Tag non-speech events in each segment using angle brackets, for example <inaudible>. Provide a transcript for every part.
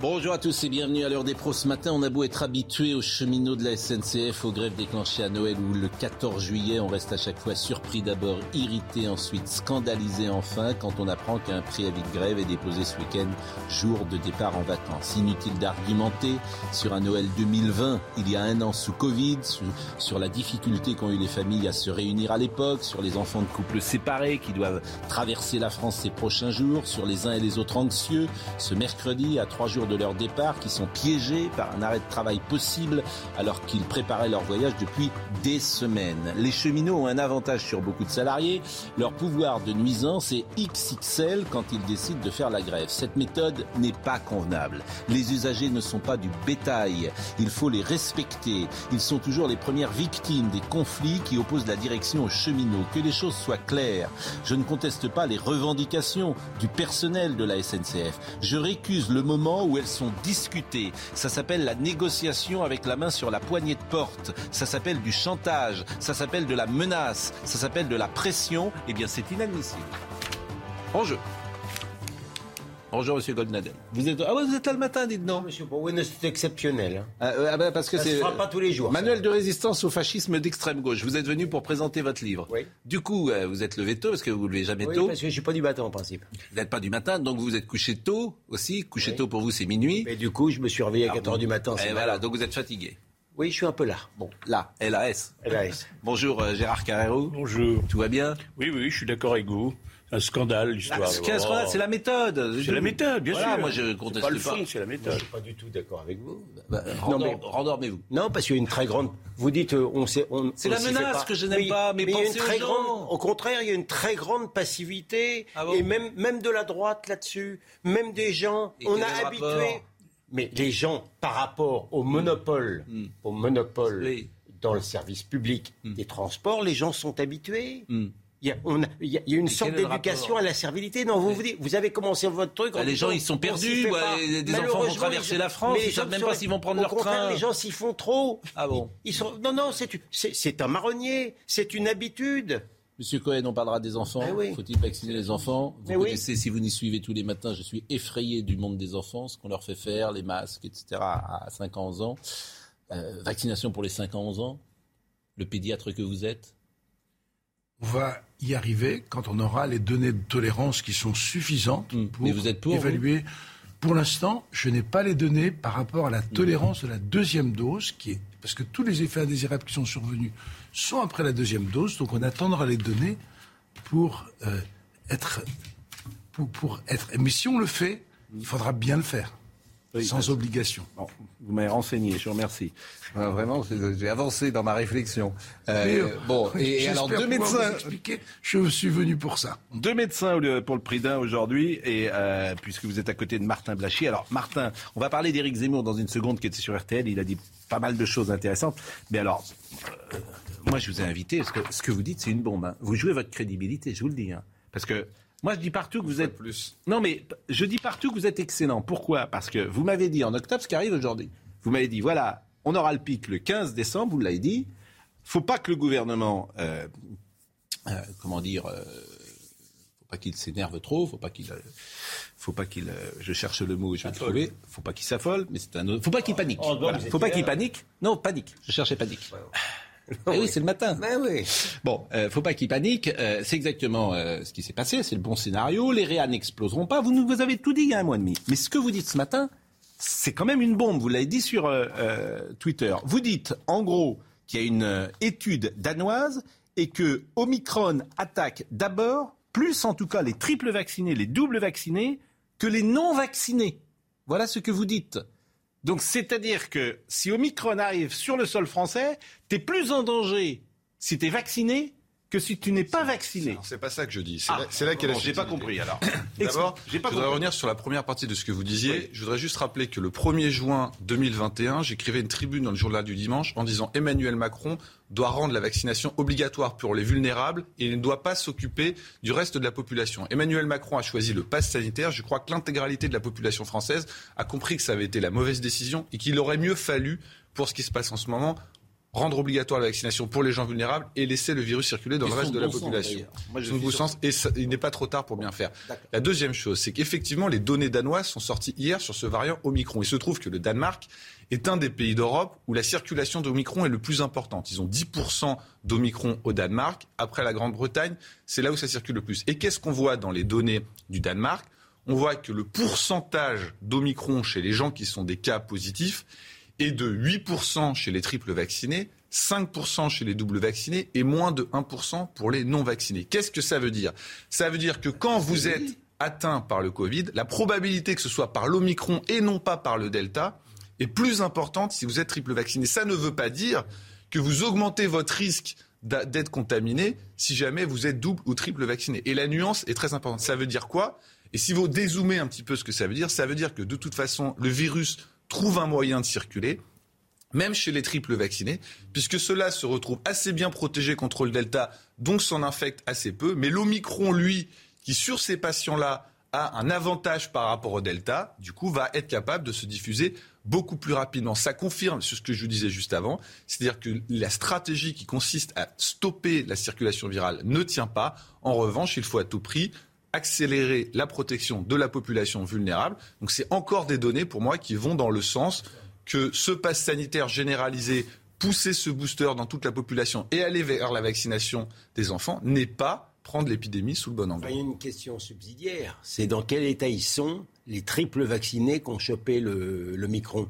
Bonjour à tous et bienvenue à l'heure des pros. Ce matin, on a beau être habitué aux cheminots de la SNCF, aux grèves déclenchées à Noël ou le 14 juillet, on reste à chaque fois surpris d'abord, irrité ensuite, scandalisé enfin quand on apprend qu'un préavis de grève est déposé ce week-end, jour de départ en vacances. Inutile d'argumenter sur un Noël 2020, il y a un an sous Covid, sur, la difficulté qu'ont eu les familles à se réunir à l'époque, sur les enfants de couples séparés qui doivent traverser la France ces prochains jours, sur les uns et les autres anxieux, ce mercredi à trois jours de leur départ, qui sont piégés par un arrêt de travail possible alors qu'ils préparaient leur voyage depuis des semaines. Les cheminots ont un avantage sur beaucoup de salariés, leur pouvoir de nuisance est XXL quand ils décident de faire la grève. Cette méthode n'est pas convenable. Les usagers ne sont pas du bétail, il faut les respecter. Ils sont toujours les premières victimes des conflits qui opposent la direction aux cheminots. Que les choses soient claires, je ne conteste pas les revendications du personnel de la SNCF. Je récuse le moment où elles sont discutées. Ça s'appelle la négociation avec la main sur la poignée de porte. Ça s'appelle du chantage. Ça s'appelle de la menace. Ça s'appelle de la pression. Eh bien, c'est inadmissible. Enjeu. Bonjour, monsieur Goldnadel. Vous êtes, ah ouais, vous êtes là le matin, dites non Monsieur Bowen, c'est exceptionnel. hein. ah, euh, ah ben, parce que Ça se c'est fera pas tous les jours. ça. Manuel de résistance au fascisme d'extrême gauche. Vous êtes venu pour présenter votre livre. Oui. Du coup, euh, vous êtes levé tôt parce que vous ne levez jamais Oui, tôt. parce que je suis pas du matin en principe. Vous n'êtes pas du matin, donc vous vous êtes couché tôt aussi. Couché Oui. tôt pour vous, c'est minuit. Mais du coup, je me suis réveillé à Ah 4 h bon. du matin. Et c'est voilà, donc vous êtes fatigué. Oui, je suis un peu là. Bon, là, LAS. LAS. Bonjour euh, Gérard Carrero. Bonjour. Tout va bien? Oui, oui, je suis d'accord avec vous. Un scandale, l'histoire. Ah, Qu'est-ce qu'on a C'est la méthode. C'est la méthode, bien Voilà, sûr. moi je C'est conteste pas le fond, c'est la Je méthode. suis pas du tout d'accord avec vous. Bah, mais- Rendormez-vous. Non, parce qu'il y a une très grande. Vous dites, euh, on sait. on- C'est la menace que je n'aime Oui, pas, mais il y a pensez une très aux gens. grande. Au contraire, il y a une très grande passivité Ah bon et même même de la droite là-dessus, même des gens. Et on a habitué. Mais les gens, par rapport au monopole, au monopole Hmm. Oui. dans le service public des transports, les gens sont habitués. Hmm. Il y a, on a- il y a- il y a une sorte d'éducation à la servilité. Non, vous, vous, dites- vous avez commencé votre truc. Bah, les gens, ils sont on perdus, ouais, des enfants vont traverser la France, ils les savent même pas s'ils vont prendre leur train. Les gens s'y font trop. Ah bon Ils sont, non, non, c'est, un marronnier. C'est une habitude. Monsieur Cohen, on parlera des enfants. Eh oui. Faut-il vacciner les enfants? Vous Eh oui. connaissez, si vous n'y suivez tous les matins, je suis effrayé du monde des enfants, ce qu'on leur fait faire, les masques, etc. à 5 ans, 11 ans. Euh, vaccination pour les 5 ans, 11 ans. Le pédiatre que vous êtes. On va y arriver quand on aura les données de tolérance qui sont suffisantes Mm. pour Mais vous êtes pour, évaluer. Pour l'instant, je n'ai pas les données par rapport à la tolérance de la deuxième dose, qui est parce que tous les effets indésirables qui sont survenus sont après la deuxième dose, donc on attendra les données pour euh, être pour, pour être. Mais si on le fait, il faudra bien le faire, Oui, sans obligation. Bon, vous m'avez renseigné, je vous remercie. Euh, vraiment, j'ai avancé dans ma réflexion. Euh, euh, bon, et, alors deux médecins, expliquer, je suis venu pour ça. deux médecins pour le prix d'un aujourd'hui, et euh, puisque vous êtes à côté de Martin Blachier. Alors Martin, on va parler d'Éric Zemmour dans une seconde qui était sur RTL. Il a dit pas mal de choses intéressantes. Mais alors, euh, moi je vous ai invité parce que ce que vous dites c'est une bombe. hein. Vous jouez votre crédibilité, je vous le dis. hein. Parce que moi je dis partout que vous êtes plus. Non, mais je dis partout que vous êtes excellent. Pourquoi? Parce que vous m'avez dit en octobre ce qui arrive aujourd'hui. Vous m'avez dit, voilà, on aura le pic le 15 décembre, vous l'avez dit. faut pas que le gouvernement, euh, euh, comment dire, euh, faut pas qu'il s'énerve trop, faut pas qu'il, euh, faut pas qu'il, je cherche le mot, je vais le trouver, faut pas qu'il s'affole, mais c'est un autre, faut pas qu'il panique. Oh, Voilà. Faut pas qu'il panique. Non, panique. Je cherchais panique. <laughs> oui, c'est le matin. Ben oui. Bon, euh, faut pas qu'il panique. Euh, c'est exactement euh, ce qui s'est passé. C'est le bon scénario. Les réa n'exploseront pas. Vous nous vous avez tout dit il y a un mois et demi. Mais ce que vous dites ce matin, c'est quand même une bombe. Vous l'avez dit sur Twitter. Vous dites, en gros, qu'il y a une étude danoise et que Omicron attaque d'abord, plus en tout cas les triples vaccinés, les doubles vaccinés, que les non vaccinés. Voilà ce que vous dites. Donc, c'est-à-dire que si Omicron arrive sur le sol français, t'es plus en danger si t'es vacciné que si tu n'es pas vacciné. C'est pas ça que je dis. C'est Ah, là, la bon, J'ai pas compris alors. <coughs> D'abord, J'ai je pas voudrais compris. revenir sur la première partie de ce que vous disiez. Je voudrais juste rappeler que le 1er juin 2021, j'écrivais une tribune dans le journal du dimanche en disant Emmanuel Macron doit rendre la vaccination obligatoire pour les vulnérables et il ne doit pas s'occuper du reste de la population. Emmanuel Macron a choisi le pass sanitaire. Je crois que l'intégralité de la population française a compris que ça avait été la mauvaise décision et qu'il aurait mieux fallu, pour ce qui se passe en ce moment, rendre obligatoire la vaccination pour les gens vulnérables et laisser le virus circuler dans Ils le reste de la bon population. Moi, je bon sens et ça- il n'est pas trop tard pour bien faire. La deuxième chose, c'est qu'effectivement, les données danoises sont sorties hier sur ce variant Omicron. Il se trouve que le Danemark est un des pays d'Europe où la circulation d'Omicron est le plus importante. Ils ont 10% d'Omicron au Danemark. Après la Grande-Bretagne, c'est là où ça circule le plus. Et qu'est-ce qu'on voit dans les données du Danemark? On voit que le pourcentage d'Omicron chez les gens qui sont des cas positifs est de 8% chez les triples vaccinés, 5% chez les doubles vaccinés et moins de 1% pour les non vaccinés. Qu'est-ce que ça veut dire? Ça veut dire que quand vous êtes atteint par le Covid, la probabilité que ce soit par l'Omicron et non pas par le Delta est plus importante si vous êtes triple vacciné. Ça ne veut pas dire que vous augmentez votre risque d'être contaminé si jamais vous êtes double ou triple vacciné. Et la nuance est très importante. Ça veut dire quoi? Et si vous dézoomez un petit peu ce que ça veut dire, ça veut dire que de toute façon, le virus trouve un moyen de circuler même chez les triples vaccinés, puisque ceux-là se retrouvent assez bien protégés contre le Delta, donc s'en infectent assez peu. Mais l'Omicron, lui, qui sur ces patients-là a un avantage par rapport au Delta, du coup, va être capable de se diffuser beaucoup plus rapidement. Ça confirme ce que je vous disais juste avant, c'est-à-dire que la stratégie qui consiste à stopper la circulation virale ne tient pas. En revanche, il faut à tout prix accélérer la protection de la population vulnérable. Donc c'est encore des données pour moi qui vont dans le sens que ce pass sanitaire généralisé, pousser ce booster dans toute la population et aller vers la vaccination des enfants n'est pas prendre l'épidémie sous le bon angle. Il y a une question subsidiaire. C'est dans quel état ils sont, les triples vaccinés qui ont chopé le, le micron?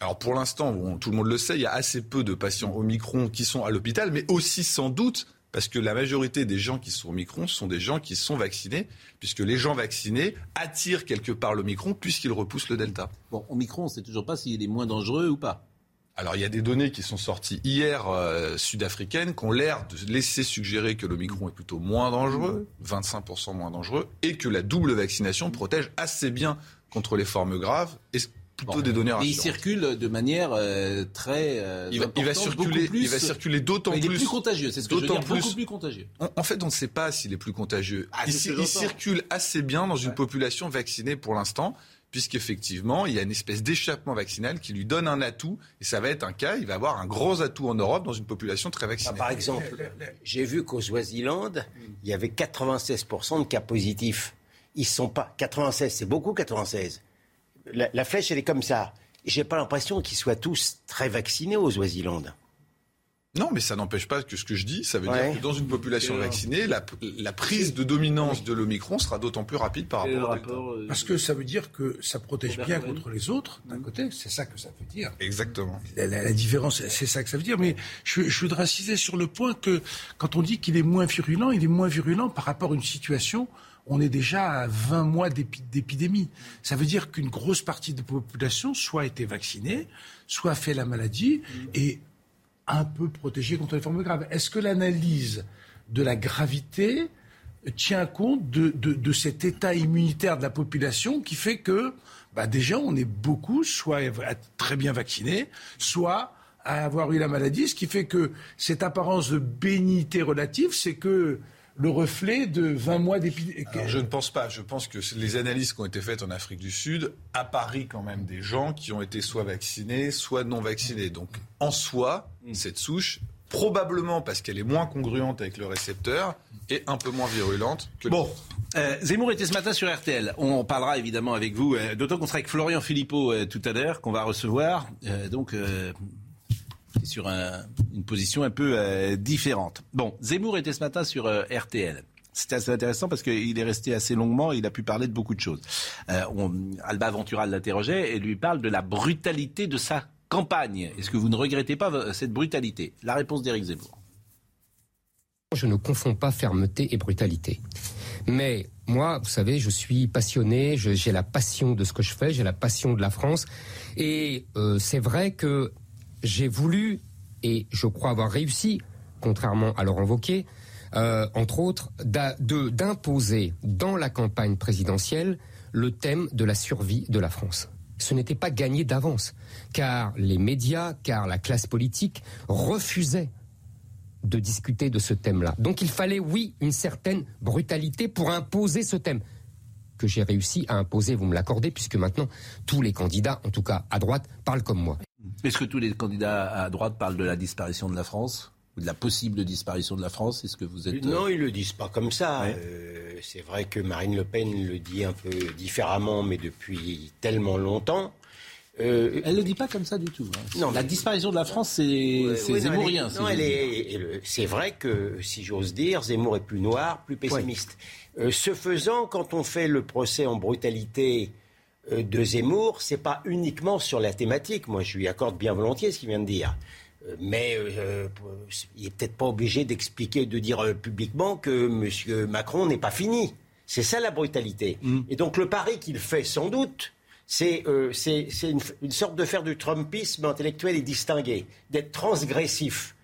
Alors pour l'instant, bon, tout le monde le sait, il y a assez peu de patients Omicron qui sont à l'hôpital, mais aussi sans doute parce que la majorité des gens qui sont Omicron sont des gens qui sont vaccinés, puisque les gens vaccinés attirent quelque part l'Omicron puisqu'ils repoussent le Delta. Bon, Omicron, on ne sait toujours pas s'il est moins dangereux ou pas. Alors il y a des données qui sont sorties hier euh, sud-africaines qui ont l'air de laisser suggérer que l'Omicron est plutôt moins dangereux, 25% moins dangereux, et que la double vaccination protège assez bien contre les formes graves, et plutôt Bon. des données Mais il rassurantes. circule de manière euh, très. euh, Il va, il va importante, circuler, beaucoup plus- il va circuler d'autant Mais il est plus. plus contagieux, c'est ce que je veux d'autant dire, beaucoup plus- plus contagieux. En, en fait, on ne sait pas s'il est plus contagieux. Ah, il, circule assez bien dans une population vaccinée pour l'instant, puisqu'effectivement, il y a une espèce d'échappement vaccinal qui lui donne un atout, et ça va être un cas, il va avoir un gros atout en Europe dans une population très vaccinée. Par exemple, j'ai vu qu'au Swaziland, il y avait 96% de cas positifs. Ils sont pas. 96, c'est beaucoup 96. La, la flèche, elle est comme ça. J'ai pas l'impression qu'ils soient tous très vaccinés au Swaziland. Non, mais ça n'empêche pas que ce que je dis, ça veut Ouais. dire que dans une population vaccinée, la, la prise de dominance de l'Omicron sera d'autant plus rapide par rapport Delta. euh, Parce que ça veut dire que ça protège bien contre les autres, d'un côté, c'est ça que ça veut dire. Exactement. La, la- la différence, c'est ça que ça veut dire. Mais je, je voudrais insister sur le point que quand on dit qu'il est moins virulent, il est moins virulent par rapport à une situation. On est déjà à 20 mois d'épi- d'épidémie. Ça veut dire qu'une grosse partie de la population soit a été vaccinée, soit a fait la maladie et un peu protégée contre les formes graves. Est-ce que l'analyse de la gravité tient compte de, de- cet état immunitaire de la population qui fait que bah déjà on est beaucoup soit très bien vaccinés, soit à avoir eu la maladie, ce qui fait que cette apparence de bénignité relative, c'est que le reflet de 20 mois d'épidémie. Je ne pense pas. Je pense que les analyses qui ont été faites en Afrique du Sud apparient quand même des gens qui ont été soit vaccinés, soit non vaccinés. Donc, en soi, cette souche, probablement parce qu'elle est moins congruente avec le récepteur, est un peu moins virulente que Bon, euh, Zemmour était ce matin sur RTL. On parlera évidemment avec vous, euh, d'autant qu'on sera avec Florian Philippot euh, tout à l'heure, qu'on va recevoir. Euh, euh, sur un- une position un peu euh, différente. Bon, Zemmour était ce matin sur euh, RTL. C'était assez intéressant parce qu'il est resté assez longuement et il a pu parler de beaucoup de choses. Euh, on- Alba Ventura l'interrogeait et lui parle de la brutalité de sa campagne. Est-ce que vous ne regrettez pas cette brutalité? La réponse d'Éric Zemmour. Je ne confonds pas fermeté et brutalité. Mais moi, vous savez, je suis passionné, j'ai la passion de ce que je fais, j'ai la passion de la France. Et c'est vrai que j'ai voulu, et je crois avoir réussi, contrairement à Laurent Wauquiez, euh, entre autres, d'imposer dans la campagne présidentielle le thème de la survie de la France. Ce n'était pas gagné d'avance, car les médias, car la classe politique refusaient de discuter de ce thème-là. Donc il fallait, oui, une certaine brutalité pour imposer ce thème que j'ai réussi à imposer, vous me l'accordez, puisque maintenant tous les candidats, en tout cas à droite, parlent comme moi. Est-ce que tous les candidats à droite parlent de la disparition de la France ou de la possible disparition de la France? Est-ce que vous êtes Non, ils le disent pas comme ça. Euh, c'est vrai que Marine Le Pen le dit un peu différemment, mais depuis tellement longtemps. Euh, elle ne le dit pas comme ça du tout. Hein. Non, la disparition de la France, c'est zémourien. c'est vrai que, si j'ose dire, Zemmour est plus noir, plus pessimiste. Euh, ce faisant, quand on fait le procès en brutalité euh, de Zemmour, c'est pas uniquement sur la thématique. Moi, je lui accorde bien volontiers ce qu'il vient de dire. Mais il n'est peut-être pas obligé d'expliquer, de dire publiquement que M. Macron n'est pas fini. C'est ça la brutalité. Mm. Et donc le pari qu'il fait sans doute, c'est euh, une, sorte de faire du Trumpisme intellectuel et distingué, d'être transgressif.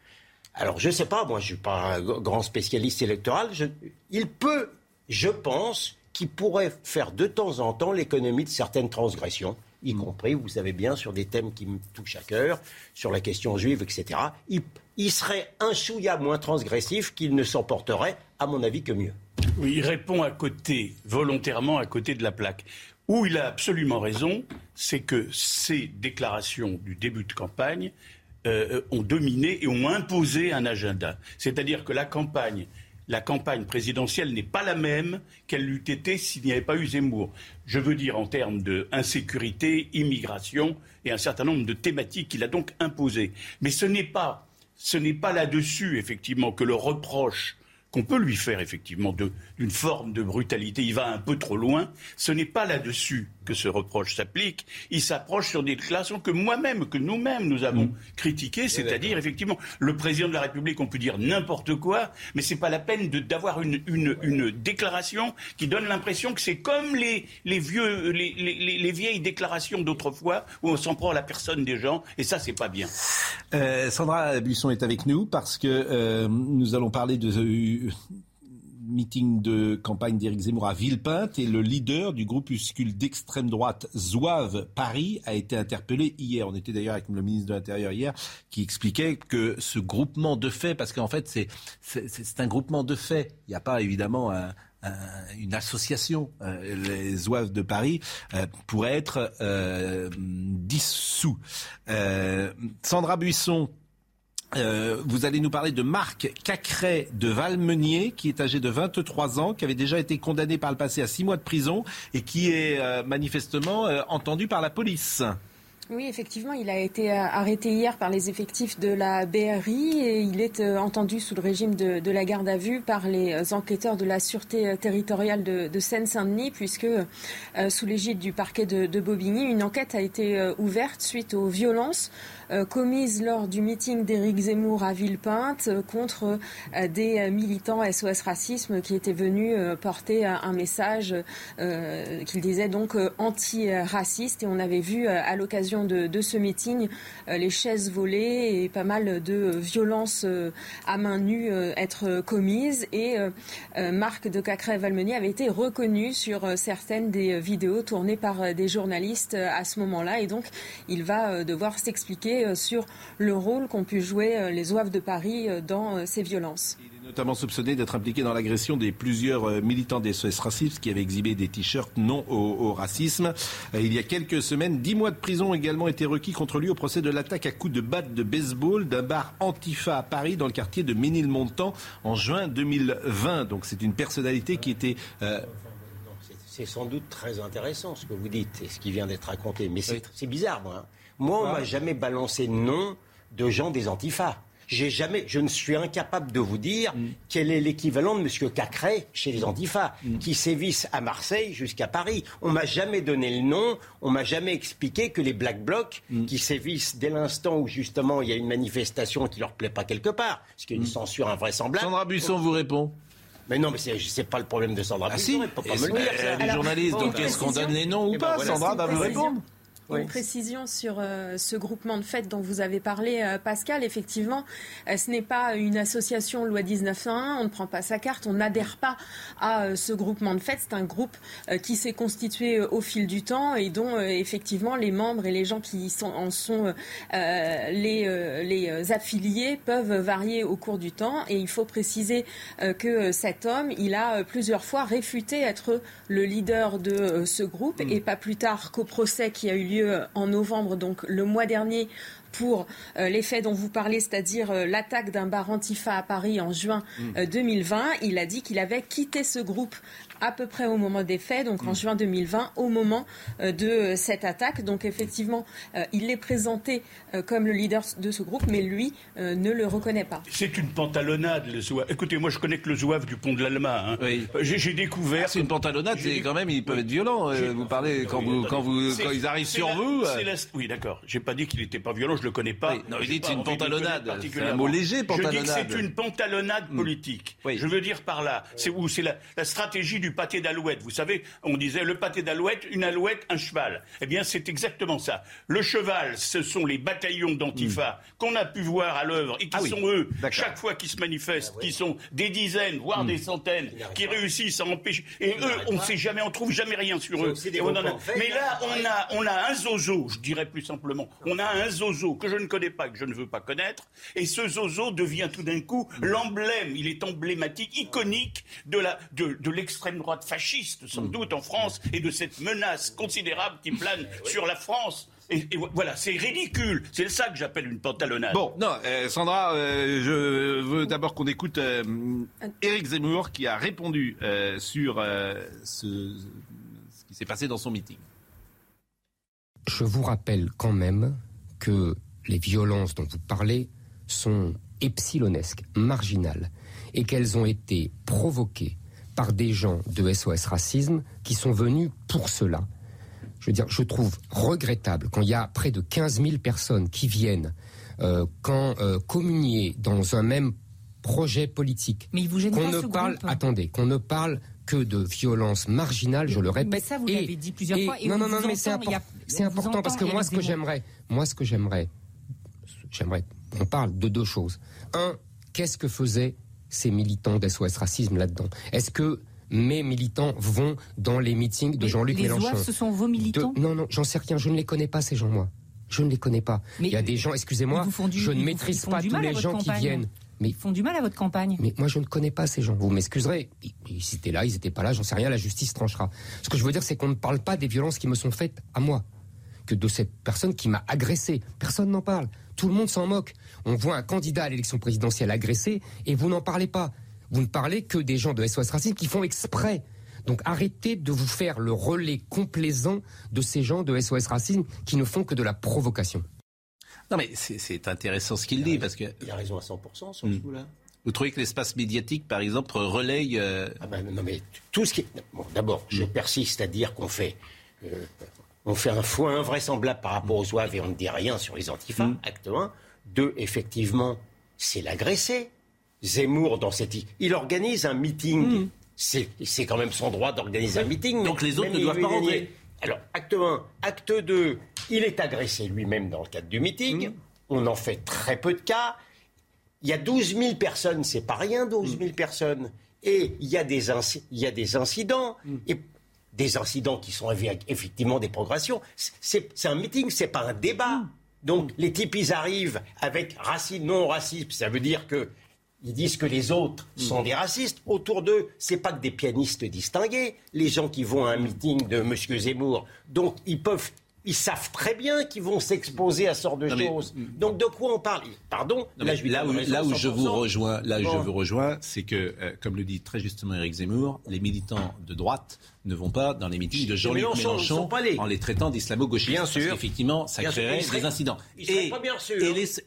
Alors, je ne sais pas, moi, je ne suis pas un grand spécialiste électoral. il peut, je pense, qu'il pourrait faire de temps en temps l'économie de certaines transgressions, y mm. compris, vous savez bien, sur des thèmes qui me touchent à cœur, sur la question juive, etc. Il, il serait un chouïa moins transgressif qu'il ne s'emporterait, à mon avis, que mieux. Oui, il répond à côté, volontairement à côté de la plaque. Où il a absolument raison, c'est que ces déclarations du début de campagne euh, ont dominé et ont imposé un agenda. C'est-à-dire que la campagne, la campagne présidentielle n'est pas la même qu'elle l'eût été s'il n'y avait pas eu Zemmour. Je veux dire en termes d'insécurité, immigration et un certain nombre de thématiques qu'il a donc imposées. Mais ce n'est pas, pas là-dessus, effectivement, que le reproche qu'on peut lui faire effectivement d'une forme de brutalité. Il va un peu trop loin. Ce n'est pas là-dessus que ce reproche s'applique. Il s'approche sur des déclarations que moi-même, que nous-mêmes, nous avons mm. critiquées. C'est-à-dire, effectivement, le président de la République, on peut dire n'importe quoi, mais ce n'est pas la peine d'avoir une, une, déclaration qui donne l'impression que c'est comme les, les, vieux, les, les, vieilles déclarations d'autrefois où on s'en prend à la personne des gens. Et ça, c'est pas bien. Euh, Sandra Buisson est avec nous parce que euh, nous allons parler de meeting de campagne d'Éric Zemmour à Villepinte et le leader du groupuscule d'extrême droite Zouave Paris a été interpellé hier. On était d'ailleurs avec le ministre de l'Intérieur hier qui expliquait que ce groupement de faits, parce qu'en fait c'est, c'est, un groupement de faits, il n'y a pas évidemment une association, euh, les Zouaves de Paris, euh, être euh, dissous. Sandra Buisson, euh, vous allez nous parler de Marc Cacret de Valmenier, qui est âgé de 23 ans, qui avait déjà été condamné par le passé à 6 mois de prison et qui est euh, manifestement euh, entendu par la police. Oui, effectivement, il a été arrêté hier par les effectifs de la BRI et il est entendu sous le régime de, la garde à vue par les enquêteurs de la Sûreté territoriale de, Seine-Saint-Denis, puisque sous l'égide du parquet de, Bobigny, une enquête a été ouverte suite aux violences commises lors du meeting d'Éric Zemmour à Villepinte euh, contre euh, des militants SOS Racisme qui étaient venus porter un message qu'il disait donc anti-raciste. Et on avait vu à l'occasion de, ce meeting les chaises volées et pas mal de violences à main nue être commises. Et Marc de Cacré-Valmenier avait été reconnu sur certaines des vidéos tournées par des journalistes à ce moment-là. Et donc, il va devoir s'expliquer euh, sur le rôle qu'ont pu jouer euh, les OAV de Paris euh, dans ces violences. Il est notamment soupçonné d'être impliqué dans l'agression des plusieurs militants des SOS racistes qui avaient exhibé des t-shirts non au, racisme. Il y a quelques semaines, dix mois de prison ont également été requis contre lui au procès de l'attaque à coups de batte de baseball d'un bar Antifa à Paris dans le quartier de Ménilmontant en juin 2020. Donc c'est une personnalité qui était... C'est sans doute très intéressant ce que vous dites et ce qui vient d'être raconté. Mais c'est bizarre, moi. Hein. Moi, on m'a jamais balancé le nom de gens des antifas. J'ai jamais, je ne suis incapable de vous dire mm. quel est l'équivalent de M. Cacré chez les Antifas, mm. qui sévissent à Marseille jusqu'à Paris. On m'a jamais donné le nom, on m'a jamais expliqué que les Black Blocs, mm. qui sévissent dès l'instant où justement il y a une manifestation qui leur plaît pas quelque part, ce qui est une censure invraisemblable. Sandra Buisson vous répond. Mais non, mais c'est pas le problème de Sandra ah Buisson. Si. peut pas me le dire. Les journalistes, donc est-ce qu'on donne les noms ou eh ben pas Sandra va vous répondre. Une précision sur euh, ce groupement de fêtes dont vous avez parlé, euh, Pascal. Effectivement, euh, ce n'est pas une association loi 1901. On ne prend pas sa carte. On n'adhère pas à ce groupement de fêtes. C'est un groupe qui s'est constitué au fil du temps et dont effectivement les membres et les gens qui sont, en sont les, les affiliés peuvent varier au cours du temps. Et il faut préciser que cet homme, il a plusieurs fois réfuté être le leader de ce groupe mm. et pas plus tard qu'au procès qui a eu lieu en novembre, donc le mois dernier, pour euh, les faits dont vous parlez, c'est-à-dire euh, l'attaque d'un bar Antifa à Paris en juin 2020. Mm. Euh, il a dit qu'il avait quitté ce groupe à peu près au moment des faits, donc en mm. juin 2020, au moment de cette attaque. Donc effectivement, il est présenté comme le leader de ce groupe, mais lui ne le reconnaît pas. C'est une pantalonnade, le zouave. Écoutez, moi je connais que le zouave du pont de l'Alma. Hein. J'ai découvert. Ah, c'est une pantalonnade, c'est quand même, ils peuvent être violents. vous parlez quand, vous, quand, vous, quand ils arrivent sur vous. Oui, d'accord. J'ai pas dit qu'il n'était pas violent, je le connais pas. non, il dit c'est une pantalonnade. C'est un mot léger, pantalonnade. Je dis que c'est une pantalonnade hmm. politique. Je veux dire par là, c'est où c'est la, la stratégie du pâté d'alouette. Vous savez, on disait le pâté d'alouette, une alouette, un cheval. Eh bien, c'est exactement ça. Le cheval, ce sont les bataillons d'Antifa hmm. qu'on a pu voir à l'œuvre et qui ah sont eux, chaque fois qu'ils se manifestent, ah qui sont des dizaines, voire hmm. des centaines, qui réussissent à empêcher. Et eux, on ne sait jamais, on trouve jamais rien sur eux. Mais là, on a, on a un zozo, je dirais plus simplement. On a un zozo que je ne connais pas, que je ne veux pas connaître. Et ce zozo devient tout d'un coup hmm. l'emblème. Il est emblématique, iconique de la, de, de l'extrême droite fasciste, sans mm. doute, en France, et de cette menace considérable qui plane <laughs> sur la France. Et, voilà, c'est ridicule. C'est ça que j'appelle une pantalonnade. Bon, non, euh, Sandra, euh, je veux d'abord qu'on écoute euh, Éric Zemmour qui a répondu sur ce, ce qui s'est passé dans son meeting. Je vous rappelle quand même que les violences dont vous parlez sont epsilonesques, marginales, et qu'elles ont été provoquées par des gens de SOS Racisme qui sont venus pour cela. Je veux dire, je trouve regrettable quand il y a près de 15 000 personnes qui viennent, euh, quand euh, communier dans un même projet politique, Mais vous qu'on ne parle, attendez, qu'on ne parle que de violence marginale, je le répète. Mais ça, vous l'avez dit plusieurs fois. non, non, non, mais c'est important parce que moi, ce que j'aimerais, moi, ce que j'aimerais, j'aimerais, on parle de deux choses. Un, qu'est-ce que faisait ces militants d'SOS Racisme là-dedans? Est-ce que mes militants vont dans les meetings de Jean-Luc Mélenchon? Les ce sont vos militants? Non, non, j'en sais rien. Je ne les connais pas, ces gens, moi. Je ne les connais pas. il y a des gens, excusez-moi, je ne maîtrise pas tous les gens qui viennent. Mais, ils font du mal à votre campagne. Mais moi, je ne connais pas ces gens. Vous m'excuserez. Ils étaient là, ils n'étaient pas là, j'en sais rien, la justice tranchera. Ce que je veux dire, c'est qu'on ne parle pas des violences qui me sont faites à moi, que de cette personne qui m'a agressé. Personne n'en parle. Tout le monde s'en moque. On voit un candidat à l'élection présidentielle agressé et vous n'en parlez pas. Vous ne parlez que des gens de SOS Racisme qui font exprès. Donc arrêtez de vous faire le relais complaisant de ces gens de SOS Racisme qui ne font que de la provocation. Non mais c'est intéressant ce qu'il dit parce que... Il a raison à 100% sur ce hmm. coup-là. Vous trouvez que l'espace médiatique, par exemple, relaye... Euh, ah ben, non mais tout ce qui... Bon, D'abord, je hmm. persiste à dire qu'on fait... Euh, on fait un foin invraisemblable par rapport aux oeufs et on ne dit rien sur les antifas, hmm. acte 1. Deux, effectivement, c'est l'agressé. Zemmour dans cette... Il organise un meeting. Hmm. C'est quand même son droit d'organiser un meeting. Donc les autres ne doivent pas rentrer. Alors, acte 1. Acte 2, il est agressé lui-même dans le cadre du meeting. Hmm. On en fait très peu de cas. Il y a 12 000 personnes, c'est pas rien, 12 000 hmm. personnes. Et il y a des, il y a des incidents. Et des incidents qui sont effectivement des progressions. C'est un meeting, c'est pas un débat. Donc les types, ils arrivent avec racisme, non racisme. Ça veut dire que ils disent que les autres sont des racistes. Autour d'eux, c'est pas que des pianistes distingués, les gens qui vont à un meeting de M. Zemmour. Donc, ils peuvent ils savent très bien qu'ils vont s'exposer à ce genre de choses. Hmm. Donc de quoi on parle? Pardon. là, là, où, là où, je vous rejoins, là où je vous rejoins, c'est que, euh, comme le dit très justement Éric Zemmour, les militants de droite ne vont pas dans les meetings de Jean-Luc Mélenchon, en les traitant d'islamo-gauchistes. Bien sûr. Parce qu'effectivement, ça créerait des incidents. Et, bien sûr.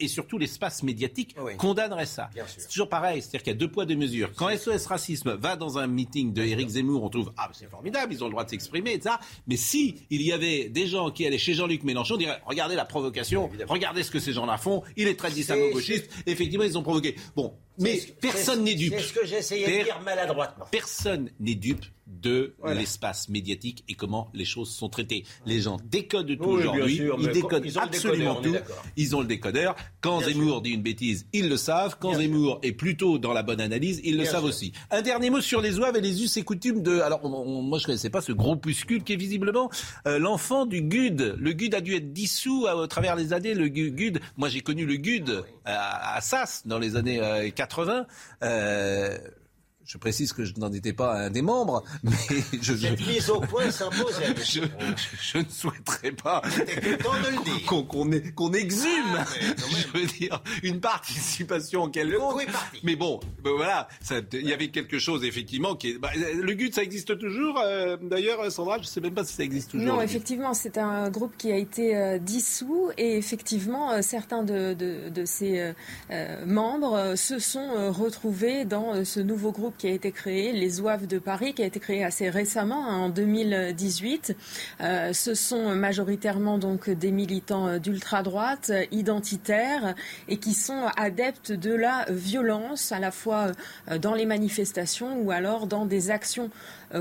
et, surtout, l'espace médiatique condamnerait ça. C'est toujours pareil. C'est-à-dire qu'il y a deux poids, deux mesures. Quand SOS Racisme va dans un meeting de Éric Zemmour, on trouve, ah, c'est formidable, ils ont le droit de s'exprimer, et ça. Mais si il y avait des gens qui allaient chez Jean-Luc Mélenchon, on dirait, regardez la provocation, regardez ce que ces gens-là font, il est très islamo-gauchiste, effectivement, ils ont provoqué. Bon, mais personne n'est dupe. C'est ce que j'essayais de dire maladroitement. Personne n'est dupe de l'espace médiatique et comment les choses sont traitées. Les gens décodent tout Oui, aujourd'hui, ils décodent ils absolument décodeur, tout. Ils ont le décodeur. Quand Bien Zemmour dit une bêtise, ils le savent. Quand Zemmour est plutôt dans la bonne analyse, ils le savent sûr. aussi. Un dernier mot sur les zouaves et les us et coutumes de. Alors, on- on- moi, je connaissais pas ce groupuscule qui est visiblement euh, l'enfant du GUD. Le GUD a dû être dissous à, au travers les années. Le Gu- GUD, moi, j'ai connu le GUD à, à Sas dans les années euh, 80. Euh, je précise que je n'en étais pas un des membres, <laughs> mais je, je, Cette mise au point s'impose. <laughs> je, je ne souhaiterais pas <laughs> qu'on exhume, Ah, je veux dire, une participation quelconque. Mais bon, ben voilà, il y avait quelque chose effectivement qui est. bah, le GUD, ça existe toujours. euh, D'ailleurs, Sandra, je ne sais même pas si ça existe toujours. Non, effectivement, c'est un groupe qui a été euh, dissous et effectivement, euh, certains de, de, de ses membres euh, se sont euh, retrouvés dans euh, ce nouveau groupe qui a été créé, les Ouaves de Paris, qui a été créé assez récemment, hein, en 2018. Euh, ce sont majoritairement donc des militants euh, d'ultra-droite, identitaires et qui sont adeptes de la violence, à la fois euh, dans les manifestations ou alors dans des actions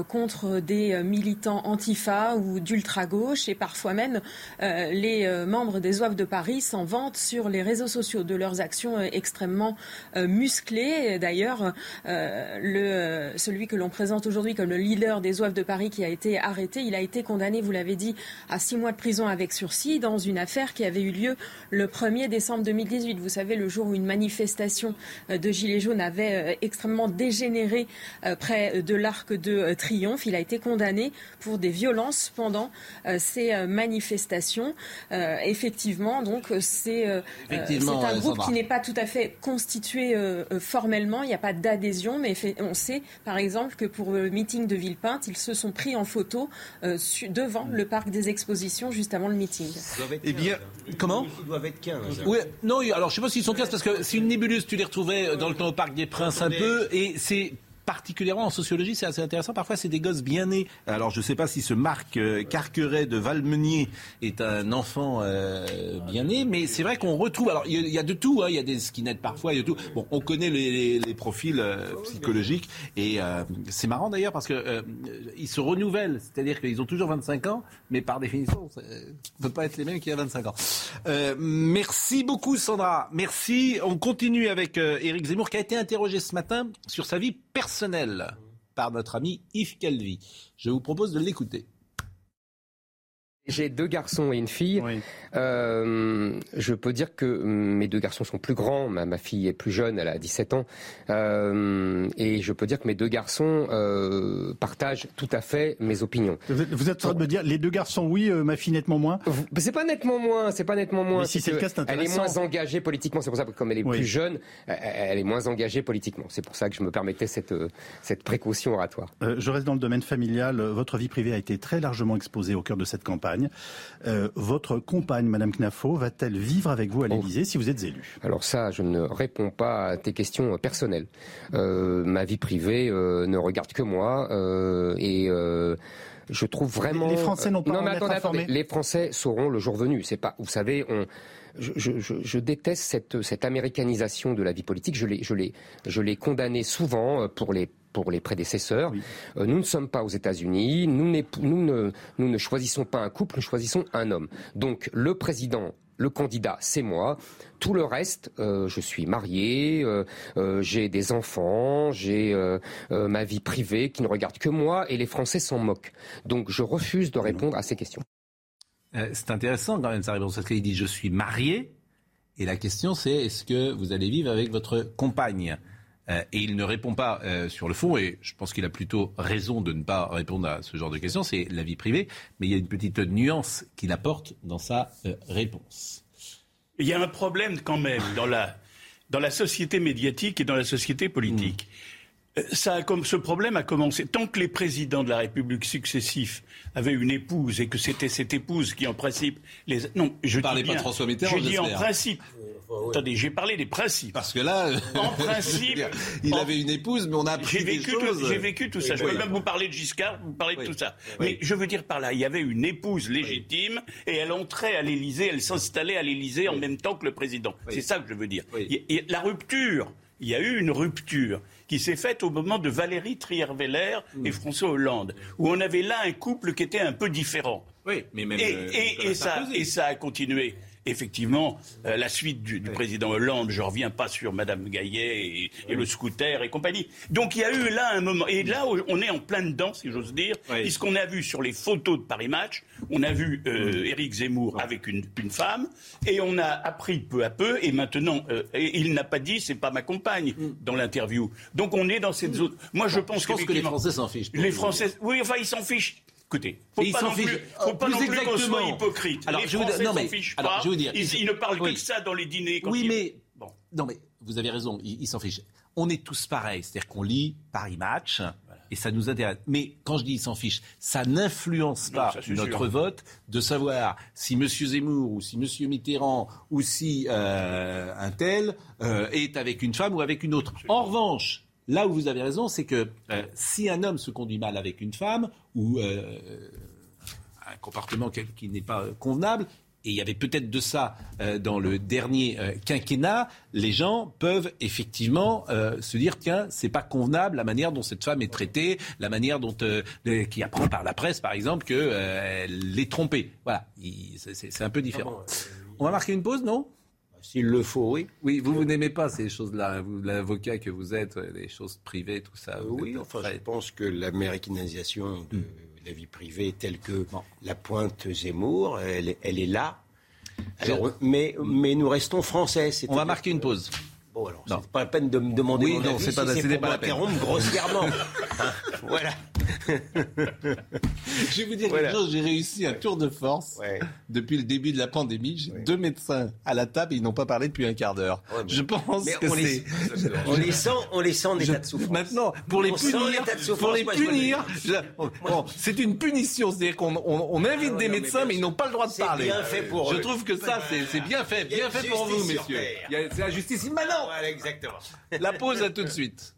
contre des euh, militants antifa ou d'ultra-gauche et parfois même euh, les euh, membres des Ouaves de Paris s'en vantent sur les réseaux sociaux de leurs actions euh, extrêmement euh, musclées. D'ailleurs, euh, le, euh, celui que l'on présente aujourd'hui comme le leader des Ouaves de Paris qui a été arrêté, il a été condamné, vous l'avez dit, à six mois de prison avec sursis dans une affaire qui avait eu lieu le 1er décembre 2018. Vous savez, le jour où une manifestation euh, de Gilets jaunes avait euh, extrêmement dégénéré euh, près de l'Arc de euh, Triomphe. Il a été condamné pour des violences pendant euh, ces euh, manifestations. Euh, effectivement, donc c'est euh, un groupe qui n'est pas tout à fait constitué formellement. Il n'y a pas d'adhésion, mais on sait, par exemple, que pour le meeting de Villepinte, ils se sont pris en photo euh, devant le parc des expositions juste avant le meeting. Eh bien, 15, hein. comment Ils doivent être 15. hein. Oui, non, alors je sais pas s'ils sont 15 parce que c'est une nébuleuse, tu les retrouvais dans le temps au Parc des Princes un peu, et c'est particulièrement en sociologie, c'est assez intéressant. Parfois, c'est des gosses bien nés. Alors, je ne sais pas si ce Marc euh, Carqueret de Valmenier est un enfant euh, bien né, mais c'est vrai qu'on retrouve. Alors, il y, a- de tout. hein. Il y a des skinheads parfois, il y a tout. Bon, on connaît les, profils euh, psychologiques, et c'est marrant d'ailleurs parce que ils se renouvellent. C'est-à-dire qu'ils ont toujours 25 ans, mais par définition, ça ne peut pas être les mêmes qu'il y a 25 ans. Merci beaucoup, Sandra. Merci. On continue avec Éric Zemmour qui a été interrogé ce matin sur sa vie personnelle par notre ami Yves Calvi. Je vous propose de l'écouter. J'ai deux garçons et une fille. Euh, je peux dire que mes deux garçons sont plus grands. Ma, ma fille est plus jeune, elle a 17 ans. Euh, et je peux dire que mes deux garçons euh, partagent tout à fait mes opinions. Vous êtes, vous êtes en train de me dire, les deux garçons, oui, ma fille nettement moins. C'est pas nettement moins, c'est pas nettement moins. Mais si c'est le cas, c'est Elle est moins engagée politiquement. C'est pour ça que comme elle est Oui. plus jeune, elle- est moins engagée politiquement. C'est pour ça que je me permettais cette, cette précaution oratoire. Je reste dans le domaine familial. Votre vie privée a été très largement exposée au cœur de cette campagne. Euh, votre compagne, Madame Knafo, va-t-elle vivre avec vous à l'Élysée si vous êtes élu Alors ça, je ne réponds pas à tes questions euh, personnelles. Euh, ma vie privée euh, ne regarde que moi et je trouve vraiment. Les Français n'ont pas Non mais attendez, attendez. Les Français sauront le jour venu. C'est pas. Vous savez, on. Je, je, je, je déteste cette, cette américanisation de la vie politique. Je l'ai, je l'ai, je l'ai condamnée souvent pour les pour les prédécesseurs. Euh, nous ne sommes pas aux États-Unis. Nous, ne, nous ne choisissons pas un couple, nous choisissons un homme. Donc le président le candidat, c'est moi. Tout le reste, euh, je suis marié, euh, euh, j'ai des enfants, j'ai ma vie privée qui ne regarde que moi et les Français s'en moquent. Donc je refuse de répondre à ces questions. C'est intéressant quand même sa réponse parce qu'il dit je suis marié et la question c'est est-ce que vous allez vivre avec votre compagne? Euh, et il ne répond pas euh, sur le fond et je pense qu'il a plutôt raison de ne pas répondre à ce genre de questions, c'est la vie privée, mais il y a une petite nuance qu'il apporte dans sa euh, réponse. Il y a un problème quand même dans la, société médiatique et dans la société politique. Ça comme ce problème a commencé tant que les présidents de la République successifs avaient une épouse et que c'était cette épouse qui en principe les non je parlez dis pas de François Mitterrand, j'ai dit en principe attendez j'ai parlé des principes Parce que là, En <laughs> principe, il en- avait une épouse, mais on a appris j'ai des vécu, choses. j'ai vécu tout ça. Oui, Je peux oui. même vous parler de Giscard, vous parler de tout ça. Mais je veux dire par là, il y avait une épouse légitime et elle entrait à l'Élysée, elle s'installait à l'Élysée en même temps que le président. C'est ça que je veux dire. La rupture il y a eu une rupture qui s'est faite au moment de Valérie Trierweiler et François Hollande, où on avait là un couple qui était un peu différent. Oui, mais même. Et, euh, et- Nicolas et ça, Sarkozy. et ça a continué. Effectivement, euh, la suite du, du président Hollande, je reviens pas sur Madame Gaillet et, et le scooter et compagnie. Donc il y a eu là un moment, et là on est en plein dedans, si j'ose dire, Oui. puisqu'on a vu sur les photos de Paris Match, on a vu euh, Éric Zemmour avec une, une femme, et on a appris peu à peu, et maintenant, euh, et il n'a pas dit c'est pas ma compagne dans l'interview. Donc on est dans cette zone. Moi je pense, Je pense que les qu'effectivement, Français s'en fichent. Les Français, oui, enfin ils s'en fichent. Écoutez, faut Mais pas non plus, faut pas Plus non plus qu'on soit hypocrite. Alors, les je vais vous Français dire- non, s'en mais- fichent alors, pas. je vais vous dire- ils, ils ne parlent Oui. que de ça dans les dîners. Quand Oui, ils- mais. Bon. Non, mais vous avez raison, ils s'en fichent. On est tous pareils, c'est-à-dire qu'on lit Paris Match. Et ça nous intéresse. Mais quand je dis ils s'en fichent, ça n'influence Non, pas ça, notre sûr. vote de savoir si M. Zemmour ou si M. Mitterrand ou si euh, un tel euh, est avec une femme ou avec une autre. En revanche, là où vous avez raison, c'est que euh, si un homme se conduit mal avec une femme ou euh, un comportement qui n'est pas euh, convenable. Et il y avait peut-être de ça euh, dans le dernier euh, quinquennat. Les gens peuvent effectivement euh, se dire tiens, c'est pas convenable la manière dont cette femme est traitée, la manière dont qui apprend par la presse par exemple que euh, elle est trompée. Voilà, Il- c'est- un peu différent. On va marquer une pause, non? S'il le faut, oui. Oui, vous vous n'aimez pas ces choses-là, vous l'avocat que vous êtes, les choses privées, tout ça. Oui, enfin, je pense que l'américanisation de la vie privée telle que Bon. la pointe Zemmour, elle, est- elle est là. Alors, mais, mais nous restons français. On va marquer une pause. Bon, alors, Non. c'est pas la peine de me demander Oui, mon non, c'est si pas- c'est c'était pour pas la peine. grossièrement. <laughs> Hein, voilà. <laughs> Je vais vous dire Voilà. quelque chose, j'ai réussi un tour de force. Ouais. Depuis le début de la pandémie, j'ai deux médecins à la table et ils n'ont pas parlé depuis un quart d'heure. Ouais, mais- je pense Mais que on les, c'est... on les sent, on les sent en état de souffrance. Maintenant, pour les On punir, pour les punir, je- bon, c'est une punition, c'est-à-dire qu'on on, on invite Ah, des non, médecins, bien mais, ils n'ont pas le droit de C'est parler. bien fait pour je eux. trouve que ça, c'est c'est bien fait, bien fait pour vous, messieurs. C'est la justice. Maintenant, Voilà, exactement. <laughs> la pause à tout de suite.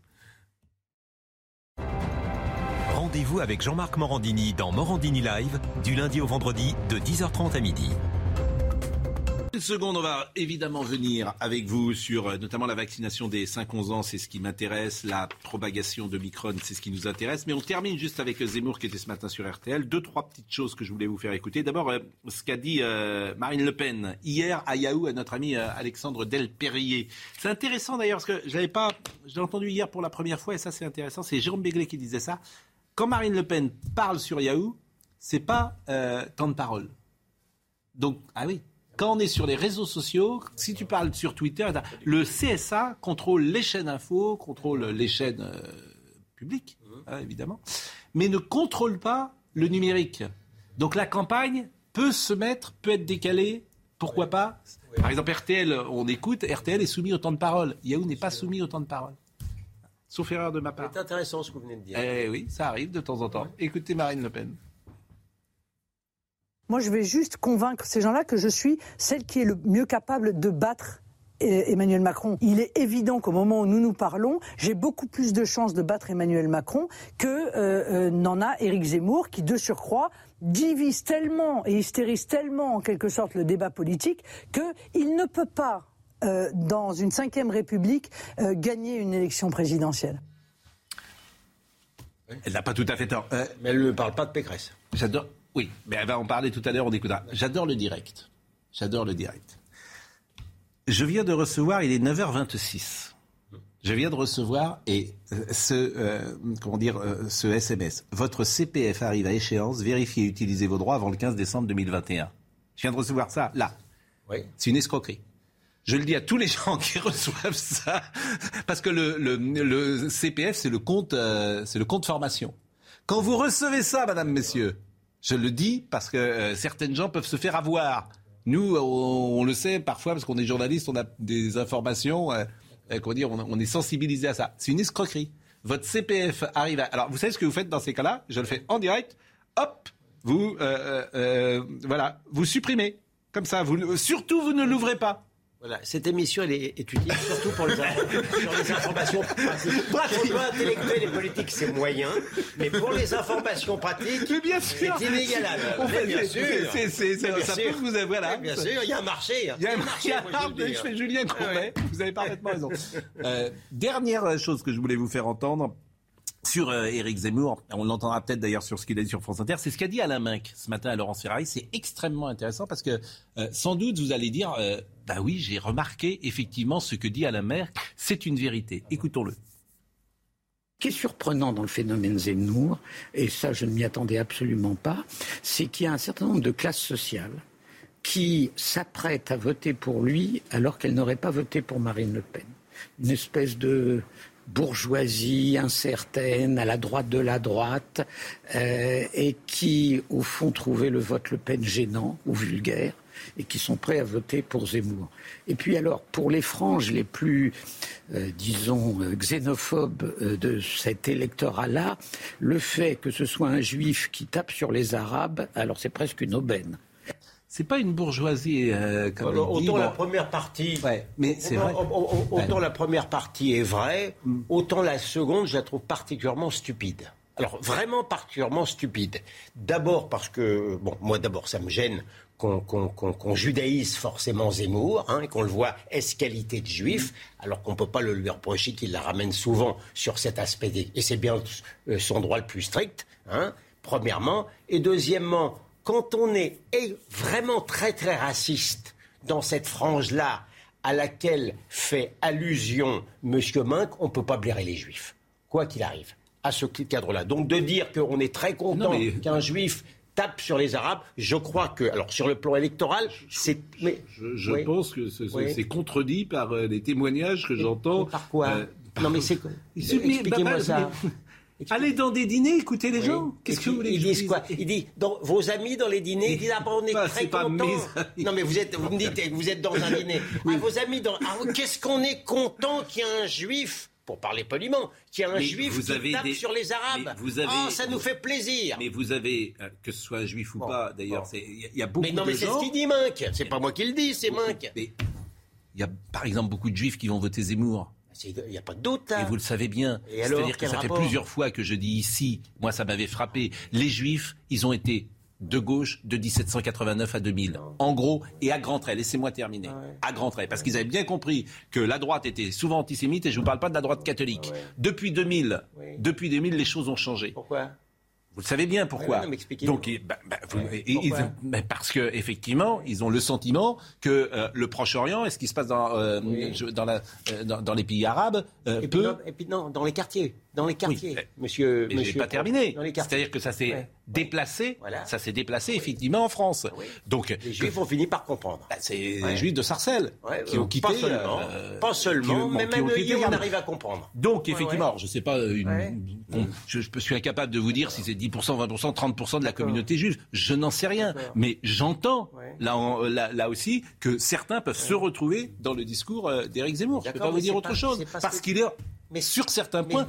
Rendez-vous avec Jean-Marc Morandini dans Morandini Live du lundi au vendredi de 10h30 à midi. Une seconde, on va évidemment venir avec vous sur euh, notamment la vaccination des 5-11 ans, c'est ce qui m'intéresse, la propagation de Micron, c'est ce qui nous intéresse. Mais on termine juste avec Zemmour qui était ce matin sur RTL. Deux, trois petites choses que je voulais vous faire écouter. D'abord, euh, ce qu'a dit euh, Marine Le Pen hier à Yahoo à notre ami euh, Alexandre Delperrier. C'est intéressant d'ailleurs parce que j'avais pas, je l'ai entendu hier pour la première fois et ça c'est intéressant. C'est Jérôme Béglé qui disait ça. Quand Marine Le Pen parle sur Yahoo, c'est pas euh, temps de parole. Donc, ah oui. Quand on est sur les réseaux sociaux, si tu parles sur Twitter, le CSA contrôle les chaînes info, contrôle les chaînes euh, publiques, hein, évidemment, mais ne contrôle pas le numérique. Donc la campagne peut se mettre, peut être décalée, pourquoi pas? Par exemple, RTL, on écoute, RTL est soumis au temps de parole. Yahoo n'est pas soumis au temps de parole. Sauf erreur de ma part. C'est intéressant ce que vous venez de dire. Eh oui, ça arrive de temps en temps. Écoutez Marine Le Pen. Moi, je vais juste convaincre ces gens-là que je suis celle qui est le mieux capable de battre euh, Emmanuel Macron. Il est évident qu'au moment où nous nous parlons, j'ai beaucoup plus de chances de battre Emmanuel Macron que euh, euh, n'en a Éric Zemmour, qui de surcroît divise tellement et hystérise tellement en quelque sorte le débat politique qu'il ne peut pas, euh, dans une cinquième République, euh, gagner une élection présidentielle. Elle n'a pas tout à fait tort. Euh, Mais elle ne parle pas de Pécresse. J'adore. Oui, mais elle va en parler tout à l'heure, on écoutera. J'adore le direct. J'adore le direct. Je viens de recevoir, il est 9h26. Je viens de recevoir et euh, ce euh, comment dire euh, ce SMS. Votre CPF arrive à échéance. Vérifiez et utilisez vos droits avant le 15 décembre 2021. Je viens de recevoir ça là. Oui. C'est une escroquerie. Je le dis à tous les gens qui <laughs> reçoivent ça, parce que le, le, le CPF, c'est le compte, euh, c'est le compte formation. Quand vous recevez ça, madame, messieurs, je le dis parce que euh, certaines gens peuvent se faire avoir. Nous, on, le sait parfois parce qu'on est journaliste, on a des informations, euh, euh, dire, on, est sensibilisé à ça. C'est une escroquerie. Votre CPF arrive à... Alors, vous savez ce que vous faites dans ces cas-là? Je le fais en direct. Hop, vous, voilà, vous supprimez. Comme ça, surtout, vous ne l'ouvrez pas. Voilà, cette émission elle est, est utile surtout pour les, <laughs> sur les informations pratiques. Pour intellectuel et politique, c'est moyen, mais pour les informations pratiques, c'est inégalable. On fait- Mais bien c'est- sûr. c'est- c'est- c'est- bien ça sûr. peut vous avoir- voilà. Mais Bien sûr, il y a un marché. Il y a un marché je fais Julien Ah Courbet. Vous avez parfaitement raison. <laughs> Euh, dernière chose que je voulais vous faire entendre sur euh, Éric Zemmour, on l'entendra peut-être d'ailleurs sur ce qu'il a dit sur France Inter, c'est ce qu'a dit Alain Minck ce matin à Laurence Ferrari. C'est extrêmement intéressant parce que euh, sans doute vous allez dire, euh, bah oui, j'ai remarqué effectivement ce que dit Alain Minck, c'est une vérité. Écoutons-le. Ce qui est surprenant dans le phénomène Zemmour, et ça je ne m'y attendais absolument pas, c'est qu'il y a un certain nombre de classes sociales qui s'apprêtent à voter pour lui alors qu'elles n'auraient pas voté pour Marine Le Pen. Une espèce de bourgeoisie incertaine à la droite de la droite euh, et qui, au fond, trouvaient le vote Le Pen gênant ou vulgaire et qui sont prêts à voter pour Zemmour. Et puis alors, pour les franges les plus, euh, disons, euh, xénophobes de cet électorat-là, le fait que ce soit un juif qui tape sur les Arabes, alors c'est presque une aubaine. C'est pas une bourgeoisie euh, comme Alors, il dit, autant la bon. première partie, mais c'est vrai. autant, autant- autant Ouais. la première partie est vraie, autant la seconde, je la trouve particulièrement stupide. Alors vraiment particulièrement stupide. D'abord parce que, bon, moi d'abord ça me gêne qu'on qu'on- qu'on- qu'on judaïse forcément Zemmour, hein, qu'on le voit esqualité de juif, alors qu'on ne peut pas le lui reprocher qu'il la ramène souvent sur cet aspect, des- et c'est bien euh, son droit le plus strict, hein, premièrement. Et deuxièmement, quand on est vraiment très très raciste dans cette frange-là à laquelle fait allusion M. Minck, on ne peut pas blairer les juifs, quoi qu'il arrive, à ce cadre-là. Donc de dire qu'on est très content mais- qu'un juif tape sur les Arabes, je crois que, alors sur le plan électoral, c'est... Mais, Je, je Oui. pense que ce- ce- Oui. c'est contredit par euh, les témoignages que j'entends. Par quoi? euh, Non mais c'est... Expliquez-moi bah, ça. mais- Allez dans des dîners, écoutez les Oui. gens. Qu'est-ce que vous voulez Ils disent dise quoi? Il dit dans vos amis dans les dîners, ils disent ah, bah, on est Bah, très c'est pas content. mes amis. Non mais vous êtes, vous me dites, vous êtes dans un dîner. <laughs> Ah, vos amis dans. Ah, qu'est-ce qu'on est content qu'il y ait un juif. Pour parler poliment, qu'il y ait un Mais juif vous qui avez tape des- sur les Arabes. vous avez- Ah, ça nous fait plaisir. Mais vous avez, euh, que ce soit un juif ou Bon, pas, d'ailleurs, bon. il y, a- il y a beaucoup Mais non, de mais c'est gens. ce qu'il dit, Minck. C'est pas moi qui le dis, c'est. Mais il y a par exemple beaucoup de juifs qui vont voter Zemmour. Il n'y a pas de doute. hein. Et vous le savez bien. C'est-à-dire que ça fait plusieurs fois que je dis ici, moi ça m'avait frappé, les juifs, ils ont été de gauche de 1789 à 2000. En gros, et à grands traits, laissez-moi terminer. À grands traits. Parce qu'ils avaient bien compris que la droite était souvent antisémite, et je ne vous parle pas de la droite catholique. Depuis 2000, depuis 2000, les choses ont changé. Pourquoi? Vous le savez bien pourquoi. Ouais, non, mais expliquez-nous. Donc, et- bah, bah, vous- et- et- Pourquoi ils- bah, parce que effectivement, ils ont le sentiment que euh, le Proche-Orient et ce qui se passe dans, euh, je- dans, la- euh, dans, dans les pays arabes euh, et puis, peut. non, et puis non, dans les quartiers. Dans les quartiers, mais- monsieur. Mais je monsieur n'ai pas terminé. C'est-à-dire que ça s'est Ouais. déplacé. Voilà. Ça s'est déplacé effectivement en France. Donc Les Juifs ont fini par comprendre. bah, c'est Ouais. les Juifs de Sarcelles Ouais, qui ont euh, quitté. Pas seulement, euh, pas seulement qui ont- mais même quitté on arrive à comprendre. Donc, effectivement, alors, je ne sais pas, une- bon, je, je suis incapable de vous dire si c'est 10%, 20%, 30% de la communauté juive. Je n'en sais rien. Mais j'entends, là, là, là aussi, que certains peuvent se retrouver dans le discours euh, d'Éric Zemmour. Je ne peux pas vous dire autre chose. Parce qu'il est, Mais- sur certains points,